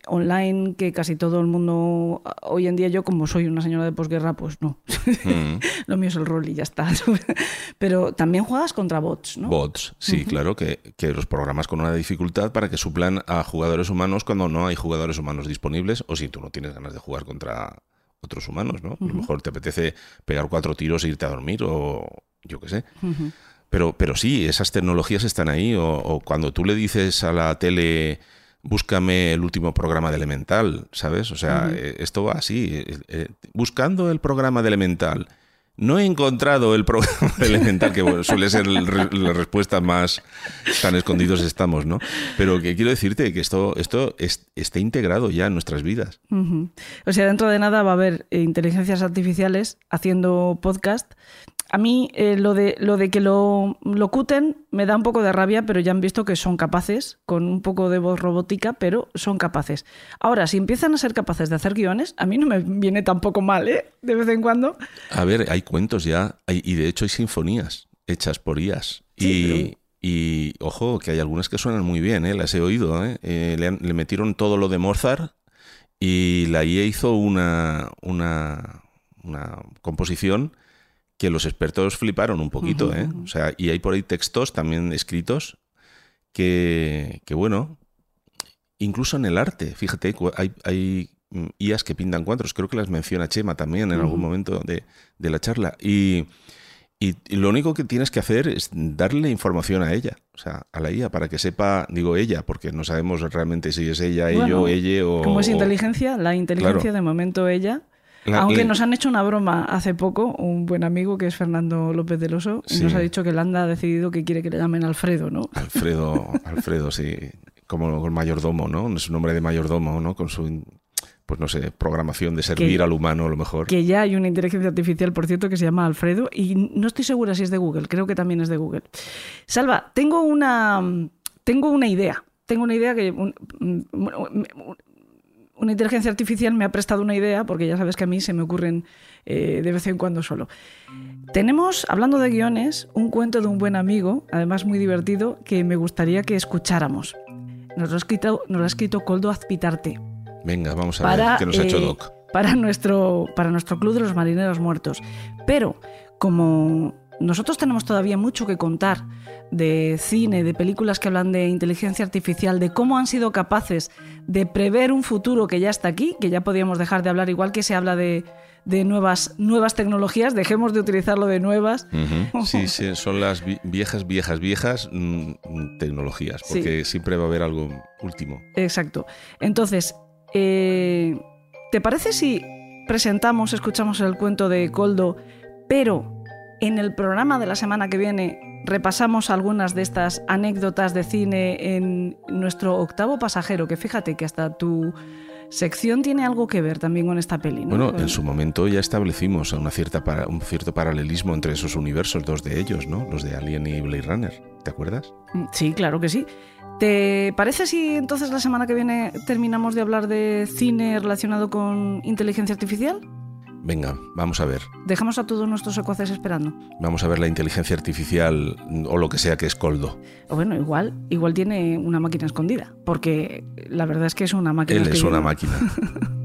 online, que casi todo el mundo, hoy en día yo como soy una señora de posguerra, pues no. Mm. Lo mío es el rol y ya está. Pero también juegas contra bots, ¿no? Bots, sí, claro, que, que los programas con una dificultad para que suplan a jugadores humanos cuando no hay jugadores humanos disponibles o si tú no tienes ganas de jugar contra otros humanos, ¿no? A lo mejor te apetece pegar cuatro tiros e irte a dormir o yo qué sé. Pero, pero sí, esas tecnologías están ahí. O, o cuando tú le dices a la tele, búscame el último programa de Elemental, ¿sabes? O sea, eh, esto va así. eh, eh, buscando el programa de Elemental. No he encontrado el programa de Elemental, que bueno, suele ser la respuesta más tan escondidos estamos, ¿no? Pero que quiero decirte que esto, esto es- está integrado ya en nuestras vidas. O sea, dentro de nada va a haber inteligencias artificiales haciendo podcast. A mí eh, lo, de, lo de que lo locuten me da un poco de rabia, pero ya han visto que son capaces, con un poco de voz robótica, pero son capaces. Ahora, si empiezan a ser capaces de hacer guiones, a mí no me viene tampoco mal, ¿eh? De vez en cuando. A ver, hay cuentos ya, hay- y de hecho hay sinfonías hechas por IAS. Sí, y, y, ojo, que hay algunas que suenan muy bien, ¿eh? las he oído. ¿eh? Eh, le, han- le metieron todo lo de Mozart y la IA hizo una, una, una composición que los expertos fliparon un poquito. ¿eh? O sea, y hay por ahí textos también escritos que, que bueno, incluso en el arte, fíjate, hay, hay mm, IAs que pintan cuadros. Creo que las menciona Chema también en algún momento de, de la charla. Y, y, lo único que tienes que hacer es darle información a ella, o sea, a la IA, para que sepa, digo ella, porque no sabemos realmente si es ella, ello, ella o... Como es inteligencia, la inteligencia de momento ella. Aunque nos han hecho una broma hace poco, un buen amigo que es Fernando López del Oso, y nos ha dicho que Landa ha decidido que quiere que le llamen Alfredo, ¿no? Alfredo, Alfredo, sí. Como el mayordomo, ¿no? Es un nombre de mayordomo, ¿no? Con su pues no sé, programación de servir al humano a lo mejor. Que ya hay una inteligencia artificial, por cierto, que se llama Alfredo y no estoy segura si es de Google, creo que también es de Google. Salva, tengo una, tengo una idea, tengo una idea que... una inteligencia artificial me ha prestado una idea, porque ya sabes que a mí se me ocurren eh, de vez en cuando solo. Tenemos, hablando de guiones, un cuento de un buen amigo, además muy divertido, que me gustaría que escucháramos. Nos lo ha escrito, nos lo ha escrito Coldo Azpitarte. Venga, vamos a ver qué nos ha hecho eh, Doc. Para nuestro, para nuestro Club de los Marineros Muertos. Pero como nosotros tenemos todavía mucho que contar de cine, de películas que hablan de inteligencia artificial, de cómo han sido capaces de prever un futuro que ya está aquí, que ya podíamos dejar de hablar, igual que se habla de, nuevas, nuevas tecnologías, dejemos de utilizarlo de nuevas. Sí, sí, son las viejas, viejas, viejas mm, tecnologías, porque siempre va a haber algo último. Exacto. Entonces, eh, ¿Te parece si presentamos, escuchamos el cuento de Coldo, pero en el programa de la semana que viene repasamos algunas de estas anécdotas de cine en nuestro octavo pasajero, que fíjate que hasta tu sección tiene algo que ver también con esta peli. Bueno, en su momento ya establecimos una cierta un cierto paralelismo entre esos universos, dos de ellos, ¿no? Los de Alien y Blade Runner. ¿Te acuerdas? Mm, sí, claro que sí. ¿Te parece si entonces la semana que viene terminamos de hablar de cine relacionado con inteligencia artificial? Venga, vamos a ver. Dejamos a todos nuestros secuaces esperando. Vamos a ver la inteligencia artificial o lo que sea que es Coldo. bueno, igual, igual tiene una máquina escondida, porque la verdad es que es una máquina. Él es una máquina.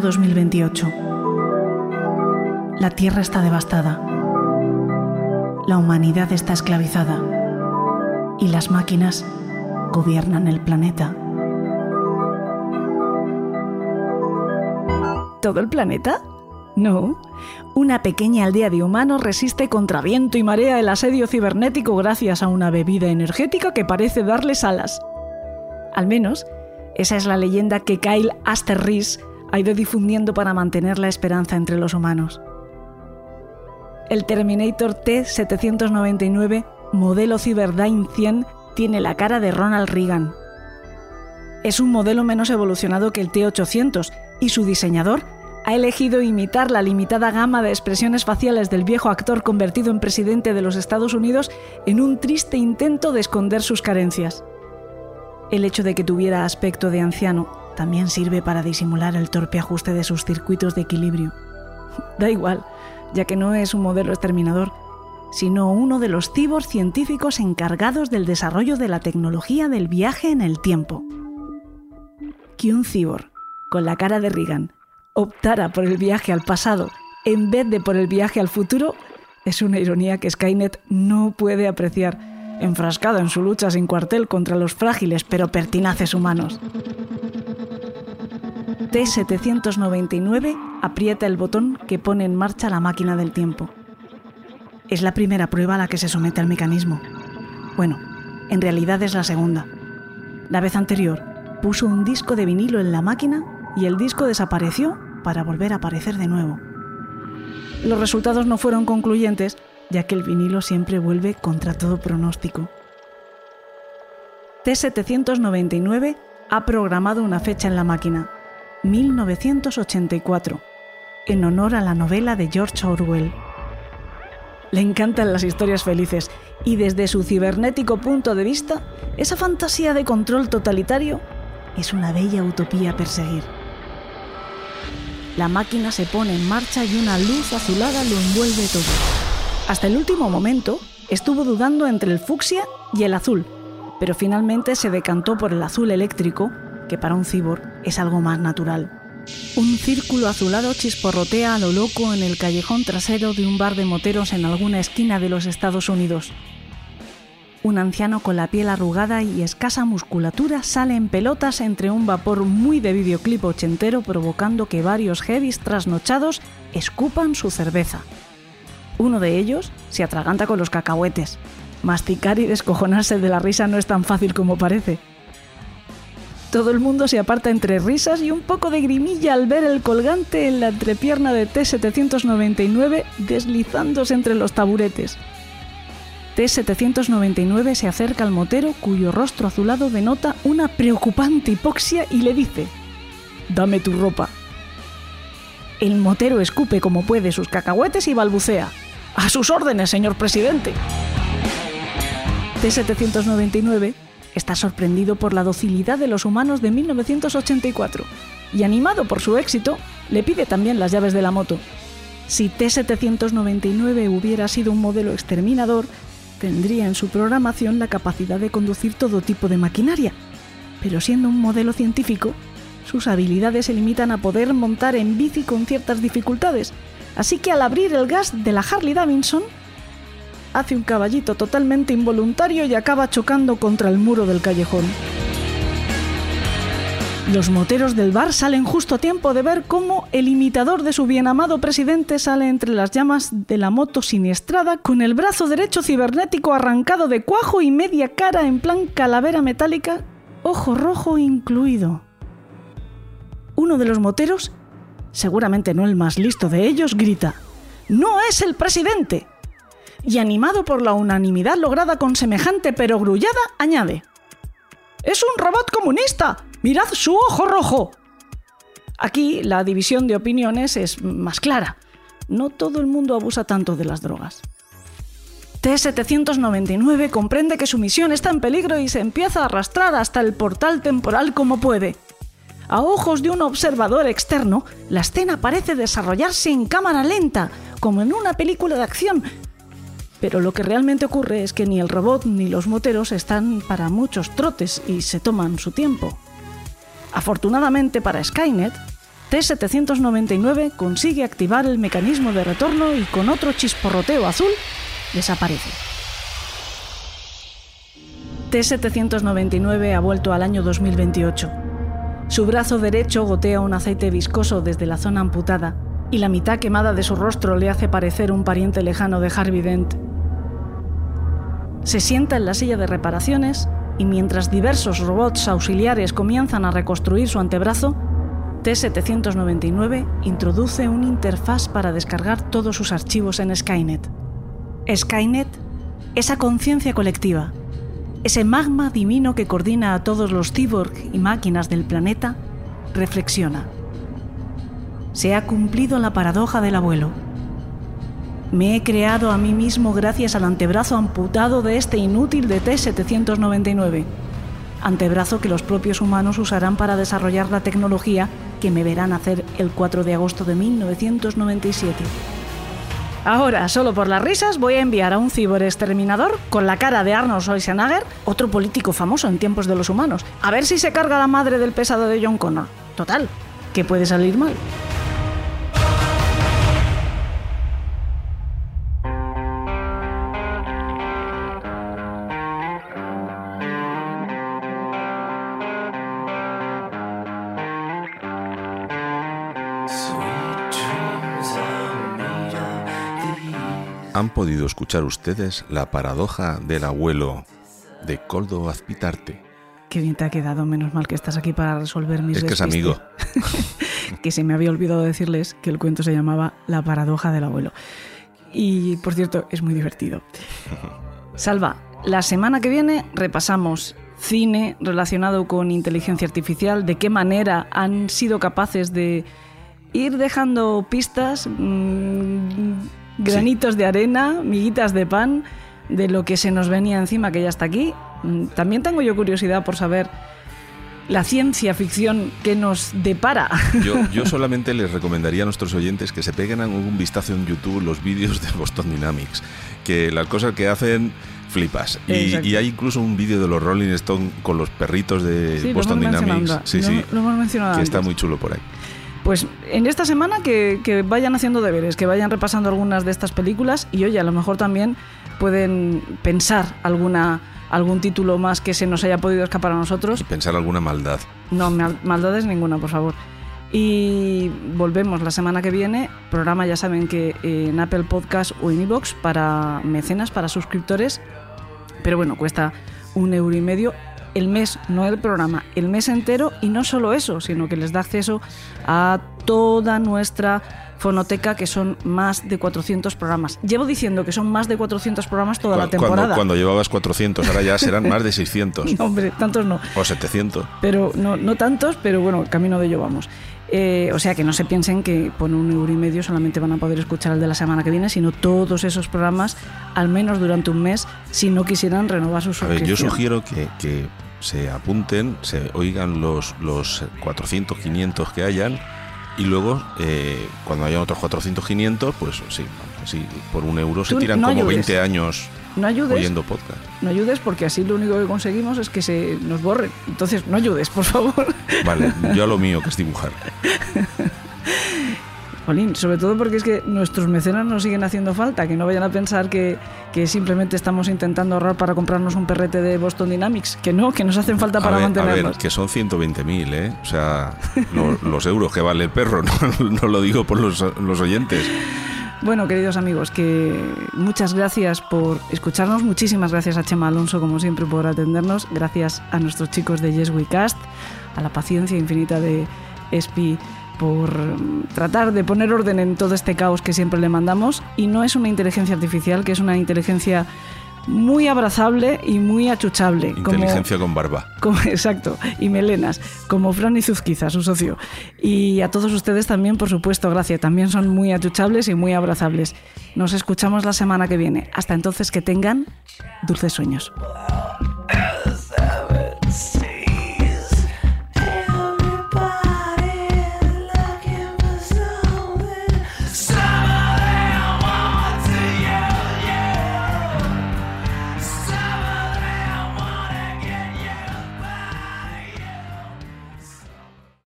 Año 2028. La Tierra está devastada. La humanidad está esclavizada. Y las máquinas gobiernan el planeta. ¿Todo el planeta? No. Una pequeña aldea de humanos resiste contra viento y marea el asedio cibernético gracias a una bebida energética que parece darles alas. Al menos, esa es la leyenda que Kyle Asterris ha ido difundiendo para mantener la esperanza entre los humanos. El Terminator T-799, modelo Cyberdyne 100, tiene la cara de Ronald Reagan. Es un modelo menos evolucionado que el T-800 y su diseñador ha elegido imitar la limitada gama de expresiones faciales del viejo actor convertido en presidente de los Estados Unidos en un triste intento de esconder sus carencias. El hecho de que tuviera aspecto de anciano también sirve para disimular el torpe ajuste de sus circuitos de equilibrio. Da igual, ya que no es un modelo exterminador, sino uno de los cibos científicos encargados del desarrollo de la tecnología del viaje en el tiempo. Que un cibor, con la cara de Reagan, optara por el viaje al pasado en vez de por el viaje al futuro es una ironía que Skynet no puede apreciar, enfrascado en su lucha sin cuartel contra los frágiles pero pertinaces humanos. T799 aprieta el botón que pone en marcha la máquina del tiempo. Es la primera prueba a la que se somete al mecanismo. Bueno, en realidad es la segunda. La vez anterior puso un disco de vinilo en la máquina y el disco desapareció para volver a aparecer de nuevo. Los resultados no fueron concluyentes, ya que el vinilo siempre vuelve contra todo pronóstico. T799 ha programado una fecha en la máquina, 1984, en honor a la novela de George Orwell. Le encantan las historias felices y desde su cibernético punto de vista, esa fantasía de control totalitario es una bella utopía a perseguir. La máquina se pone en marcha y una luz azulada lo envuelve todo. Hasta el último momento estuvo dudando entre el fucsia y el azul, pero finalmente se decantó por el azul eléctrico, que para un cibor es algo más natural. Un círculo azulado chisporrotea a lo loco en el callejón trasero de un bar de moteros en alguna esquina de los Estados Unidos. Un anciano con la piel arrugada y escasa musculatura sale en pelotas entre un vapor muy de videoclip ochentero provocando que varios heavies trasnochados escupan su cerveza. Uno de ellos se atraganta con los cacahuetes. Masticar y descojonarse de la risa no es tan fácil como parece. Todo el mundo se aparta entre risas y un poco de grimilla al ver el colgante en la entrepierna de T-799 deslizándose entre los taburetes. T-799 se acerca al motero cuyo rostro azulado denota una preocupante hipoxia y le dice, Dame tu ropa. El motero escupe como puede sus cacahuetes y balbucea, A sus órdenes, señor presidente. T-799 está sorprendido por la docilidad de los humanos de 1984 y animado por su éxito, le pide también las llaves de la moto. Si T-799 hubiera sido un modelo exterminador, tendría en su programación la capacidad de conducir todo tipo de maquinaria. Pero siendo un modelo científico, sus habilidades se limitan a poder montar en bici con ciertas dificultades. Así que al abrir el gas de la Harley Davidson, hace un caballito totalmente involuntario y acaba chocando contra el muro del callejón. Los moteros del bar salen justo a tiempo de ver cómo el imitador de su bienamado presidente sale entre las llamas de la moto siniestrada con el brazo derecho cibernético arrancado de cuajo y media cara en plan calavera metálica, ojo rojo incluido. Uno de los moteros, seguramente no el más listo de ellos, grita, ¡No es el presidente! Y animado por la unanimidad lograda con semejante perogrullada, añade: ¡Es un robot comunista! ¡Mirad su ojo rojo! Aquí la división de opiniones es más clara. No todo el mundo abusa tanto de las drogas. T-799 comprende que su misión está en peligro y se empieza a arrastrar hasta el portal temporal como puede. A ojos de un observador externo, la escena parece desarrollarse en cámara lenta, como en una película de acción, pero lo que realmente ocurre es que ni el robot ni los moteros están para muchos trotes y se toman su tiempo. Afortunadamente para Skynet, T-799 consigue activar el mecanismo de retorno y con otro chisporroteo azul desaparece. T-799 ha vuelto al año 2028. Su brazo derecho gotea un aceite viscoso desde la zona amputada y la mitad quemada de su rostro le hace parecer un pariente lejano de Harvey Dent. Se sienta en la silla de reparaciones y mientras diversos robots auxiliares comienzan a reconstruir su antebrazo, T-799 introduce una interfaz para descargar todos sus archivos en Skynet. Skynet, esa conciencia colectiva, ese magma divino que coordina a todos los cyborg y máquinas del planeta, reflexiona. Se ha cumplido la paradoja del abuelo. Me he creado a mí mismo gracias al antebrazo amputado de este inútil de T-799. Antebrazo que los propios humanos usarán para desarrollar la tecnología que me verán hacer el 4 de agosto de 1997. Ahora, solo por las risas, voy a enviar a un exterminador con la cara de Arnold Schwarzenegger, otro político famoso en tiempos de los humanos, a ver si se carga la madre del pesado de John Connor. Total, que puede salir mal. Han podido escuchar ustedes la paradoja del abuelo de Coldo Azpitarte. Qué bien te ha quedado, menos mal que estás aquí para resolver mis Es que es amigo. que se me había olvidado decirles que el cuento se llamaba La paradoja del abuelo. Y por cierto, es muy divertido. Salva, la semana que viene repasamos cine relacionado con inteligencia artificial, de qué manera han sido capaces de ir dejando pistas, mmm, granitos de arena, miguitas de pan de lo que se nos venía encima, que ya está aquí. Mm, También tengo yo curiosidad por saber la ciencia ficción que nos depara. Yo, yo solamente les recomendaría a nuestros oyentes que se peguen un vistazo en YouTube los vídeos de Boston Dynamics, que las cosas que hacen flipas. Y, hay incluso un vídeo de los Rolling Stones con los perritos de Sí, Boston Dynamics. Sí, lo- sí. lo hemos mencionado que está muy chulo por ahí. Pues en esta semana que, que vayan haciendo deberes, que vayan repasando algunas de estas películas y oye, a lo mejor también pueden pensar alguna algún título más que se nos haya podido escapar a nosotros. Y pensar alguna maldad. No, mal- maldades ninguna, por favor. Y volvemos la semana que viene. Programa, ya saben que en Apple Podcast o en iVoox para mecenas, para suscriptores. Pero bueno, cuesta un euro y medio el mes, no el programa, el mes entero. Y no solo eso, sino que les da acceso a toda nuestra fonoteca, que son más de 400 programas. Llevo diciendo que son más de 400 programas toda la Cuando, temporada. cuando llevabas 400, ahora ya serán más de 600 No, hombre, tantos no. o 700. pero no, no tantos, pero bueno, camino de ello vamos. Eh, o sea que no se piensen que por un euro y medio solamente van a poder escuchar el de la semana que viene, sino todos esos programas, al menos durante un mes, si no quisieran renovar su A ver, yo suscripción. sugiero que, que se apunten, se oigan los, los 400, 500 que hayan y luego eh, cuando haya otros 400, 500, pues sí, sí por un euro se tiran no como ayudes. 20 años No ayudes, oyendo podcast. no ayudes porque así lo único que conseguimos es que se nos borren. Entonces, no ayudes, por favor. Vale, yo a lo mío, que es dibujar. Jolín, sobre todo porque es que nuestros mecenas nos siguen haciendo falta, que no vayan a pensar que, que simplemente estamos intentando ahorrar para comprarnos un perrete de Boston Dynamics, que no, que nos hacen falta A para ver, a mantenernos. ver, que son 120.000, ¿eh? O sea, lo- los euros que vale el perro, no, no lo digo por los, los oyentes. Bueno, queridos amigos, que muchas gracias por escucharnos, muchísimas gracias a Chema Alonso, como siempre, por atendernos, gracias a nuestros chicos de Yes We Cast, a la paciencia infinita de Espi por mm, tratar de poner orden en todo este caos que siempre le mandamos. Y no es una inteligencia artificial, que es una inteligencia muy abrazable y muy achuchable. Inteligencia con barba. Exacto, y melenas, como Fran y Zuzquiza, su socio. Y a todos ustedes también, por supuesto, gracias. También son muy achuchables y muy abrazables. Nos escuchamos la semana que viene. Hasta entonces, que tengan dulces sueños.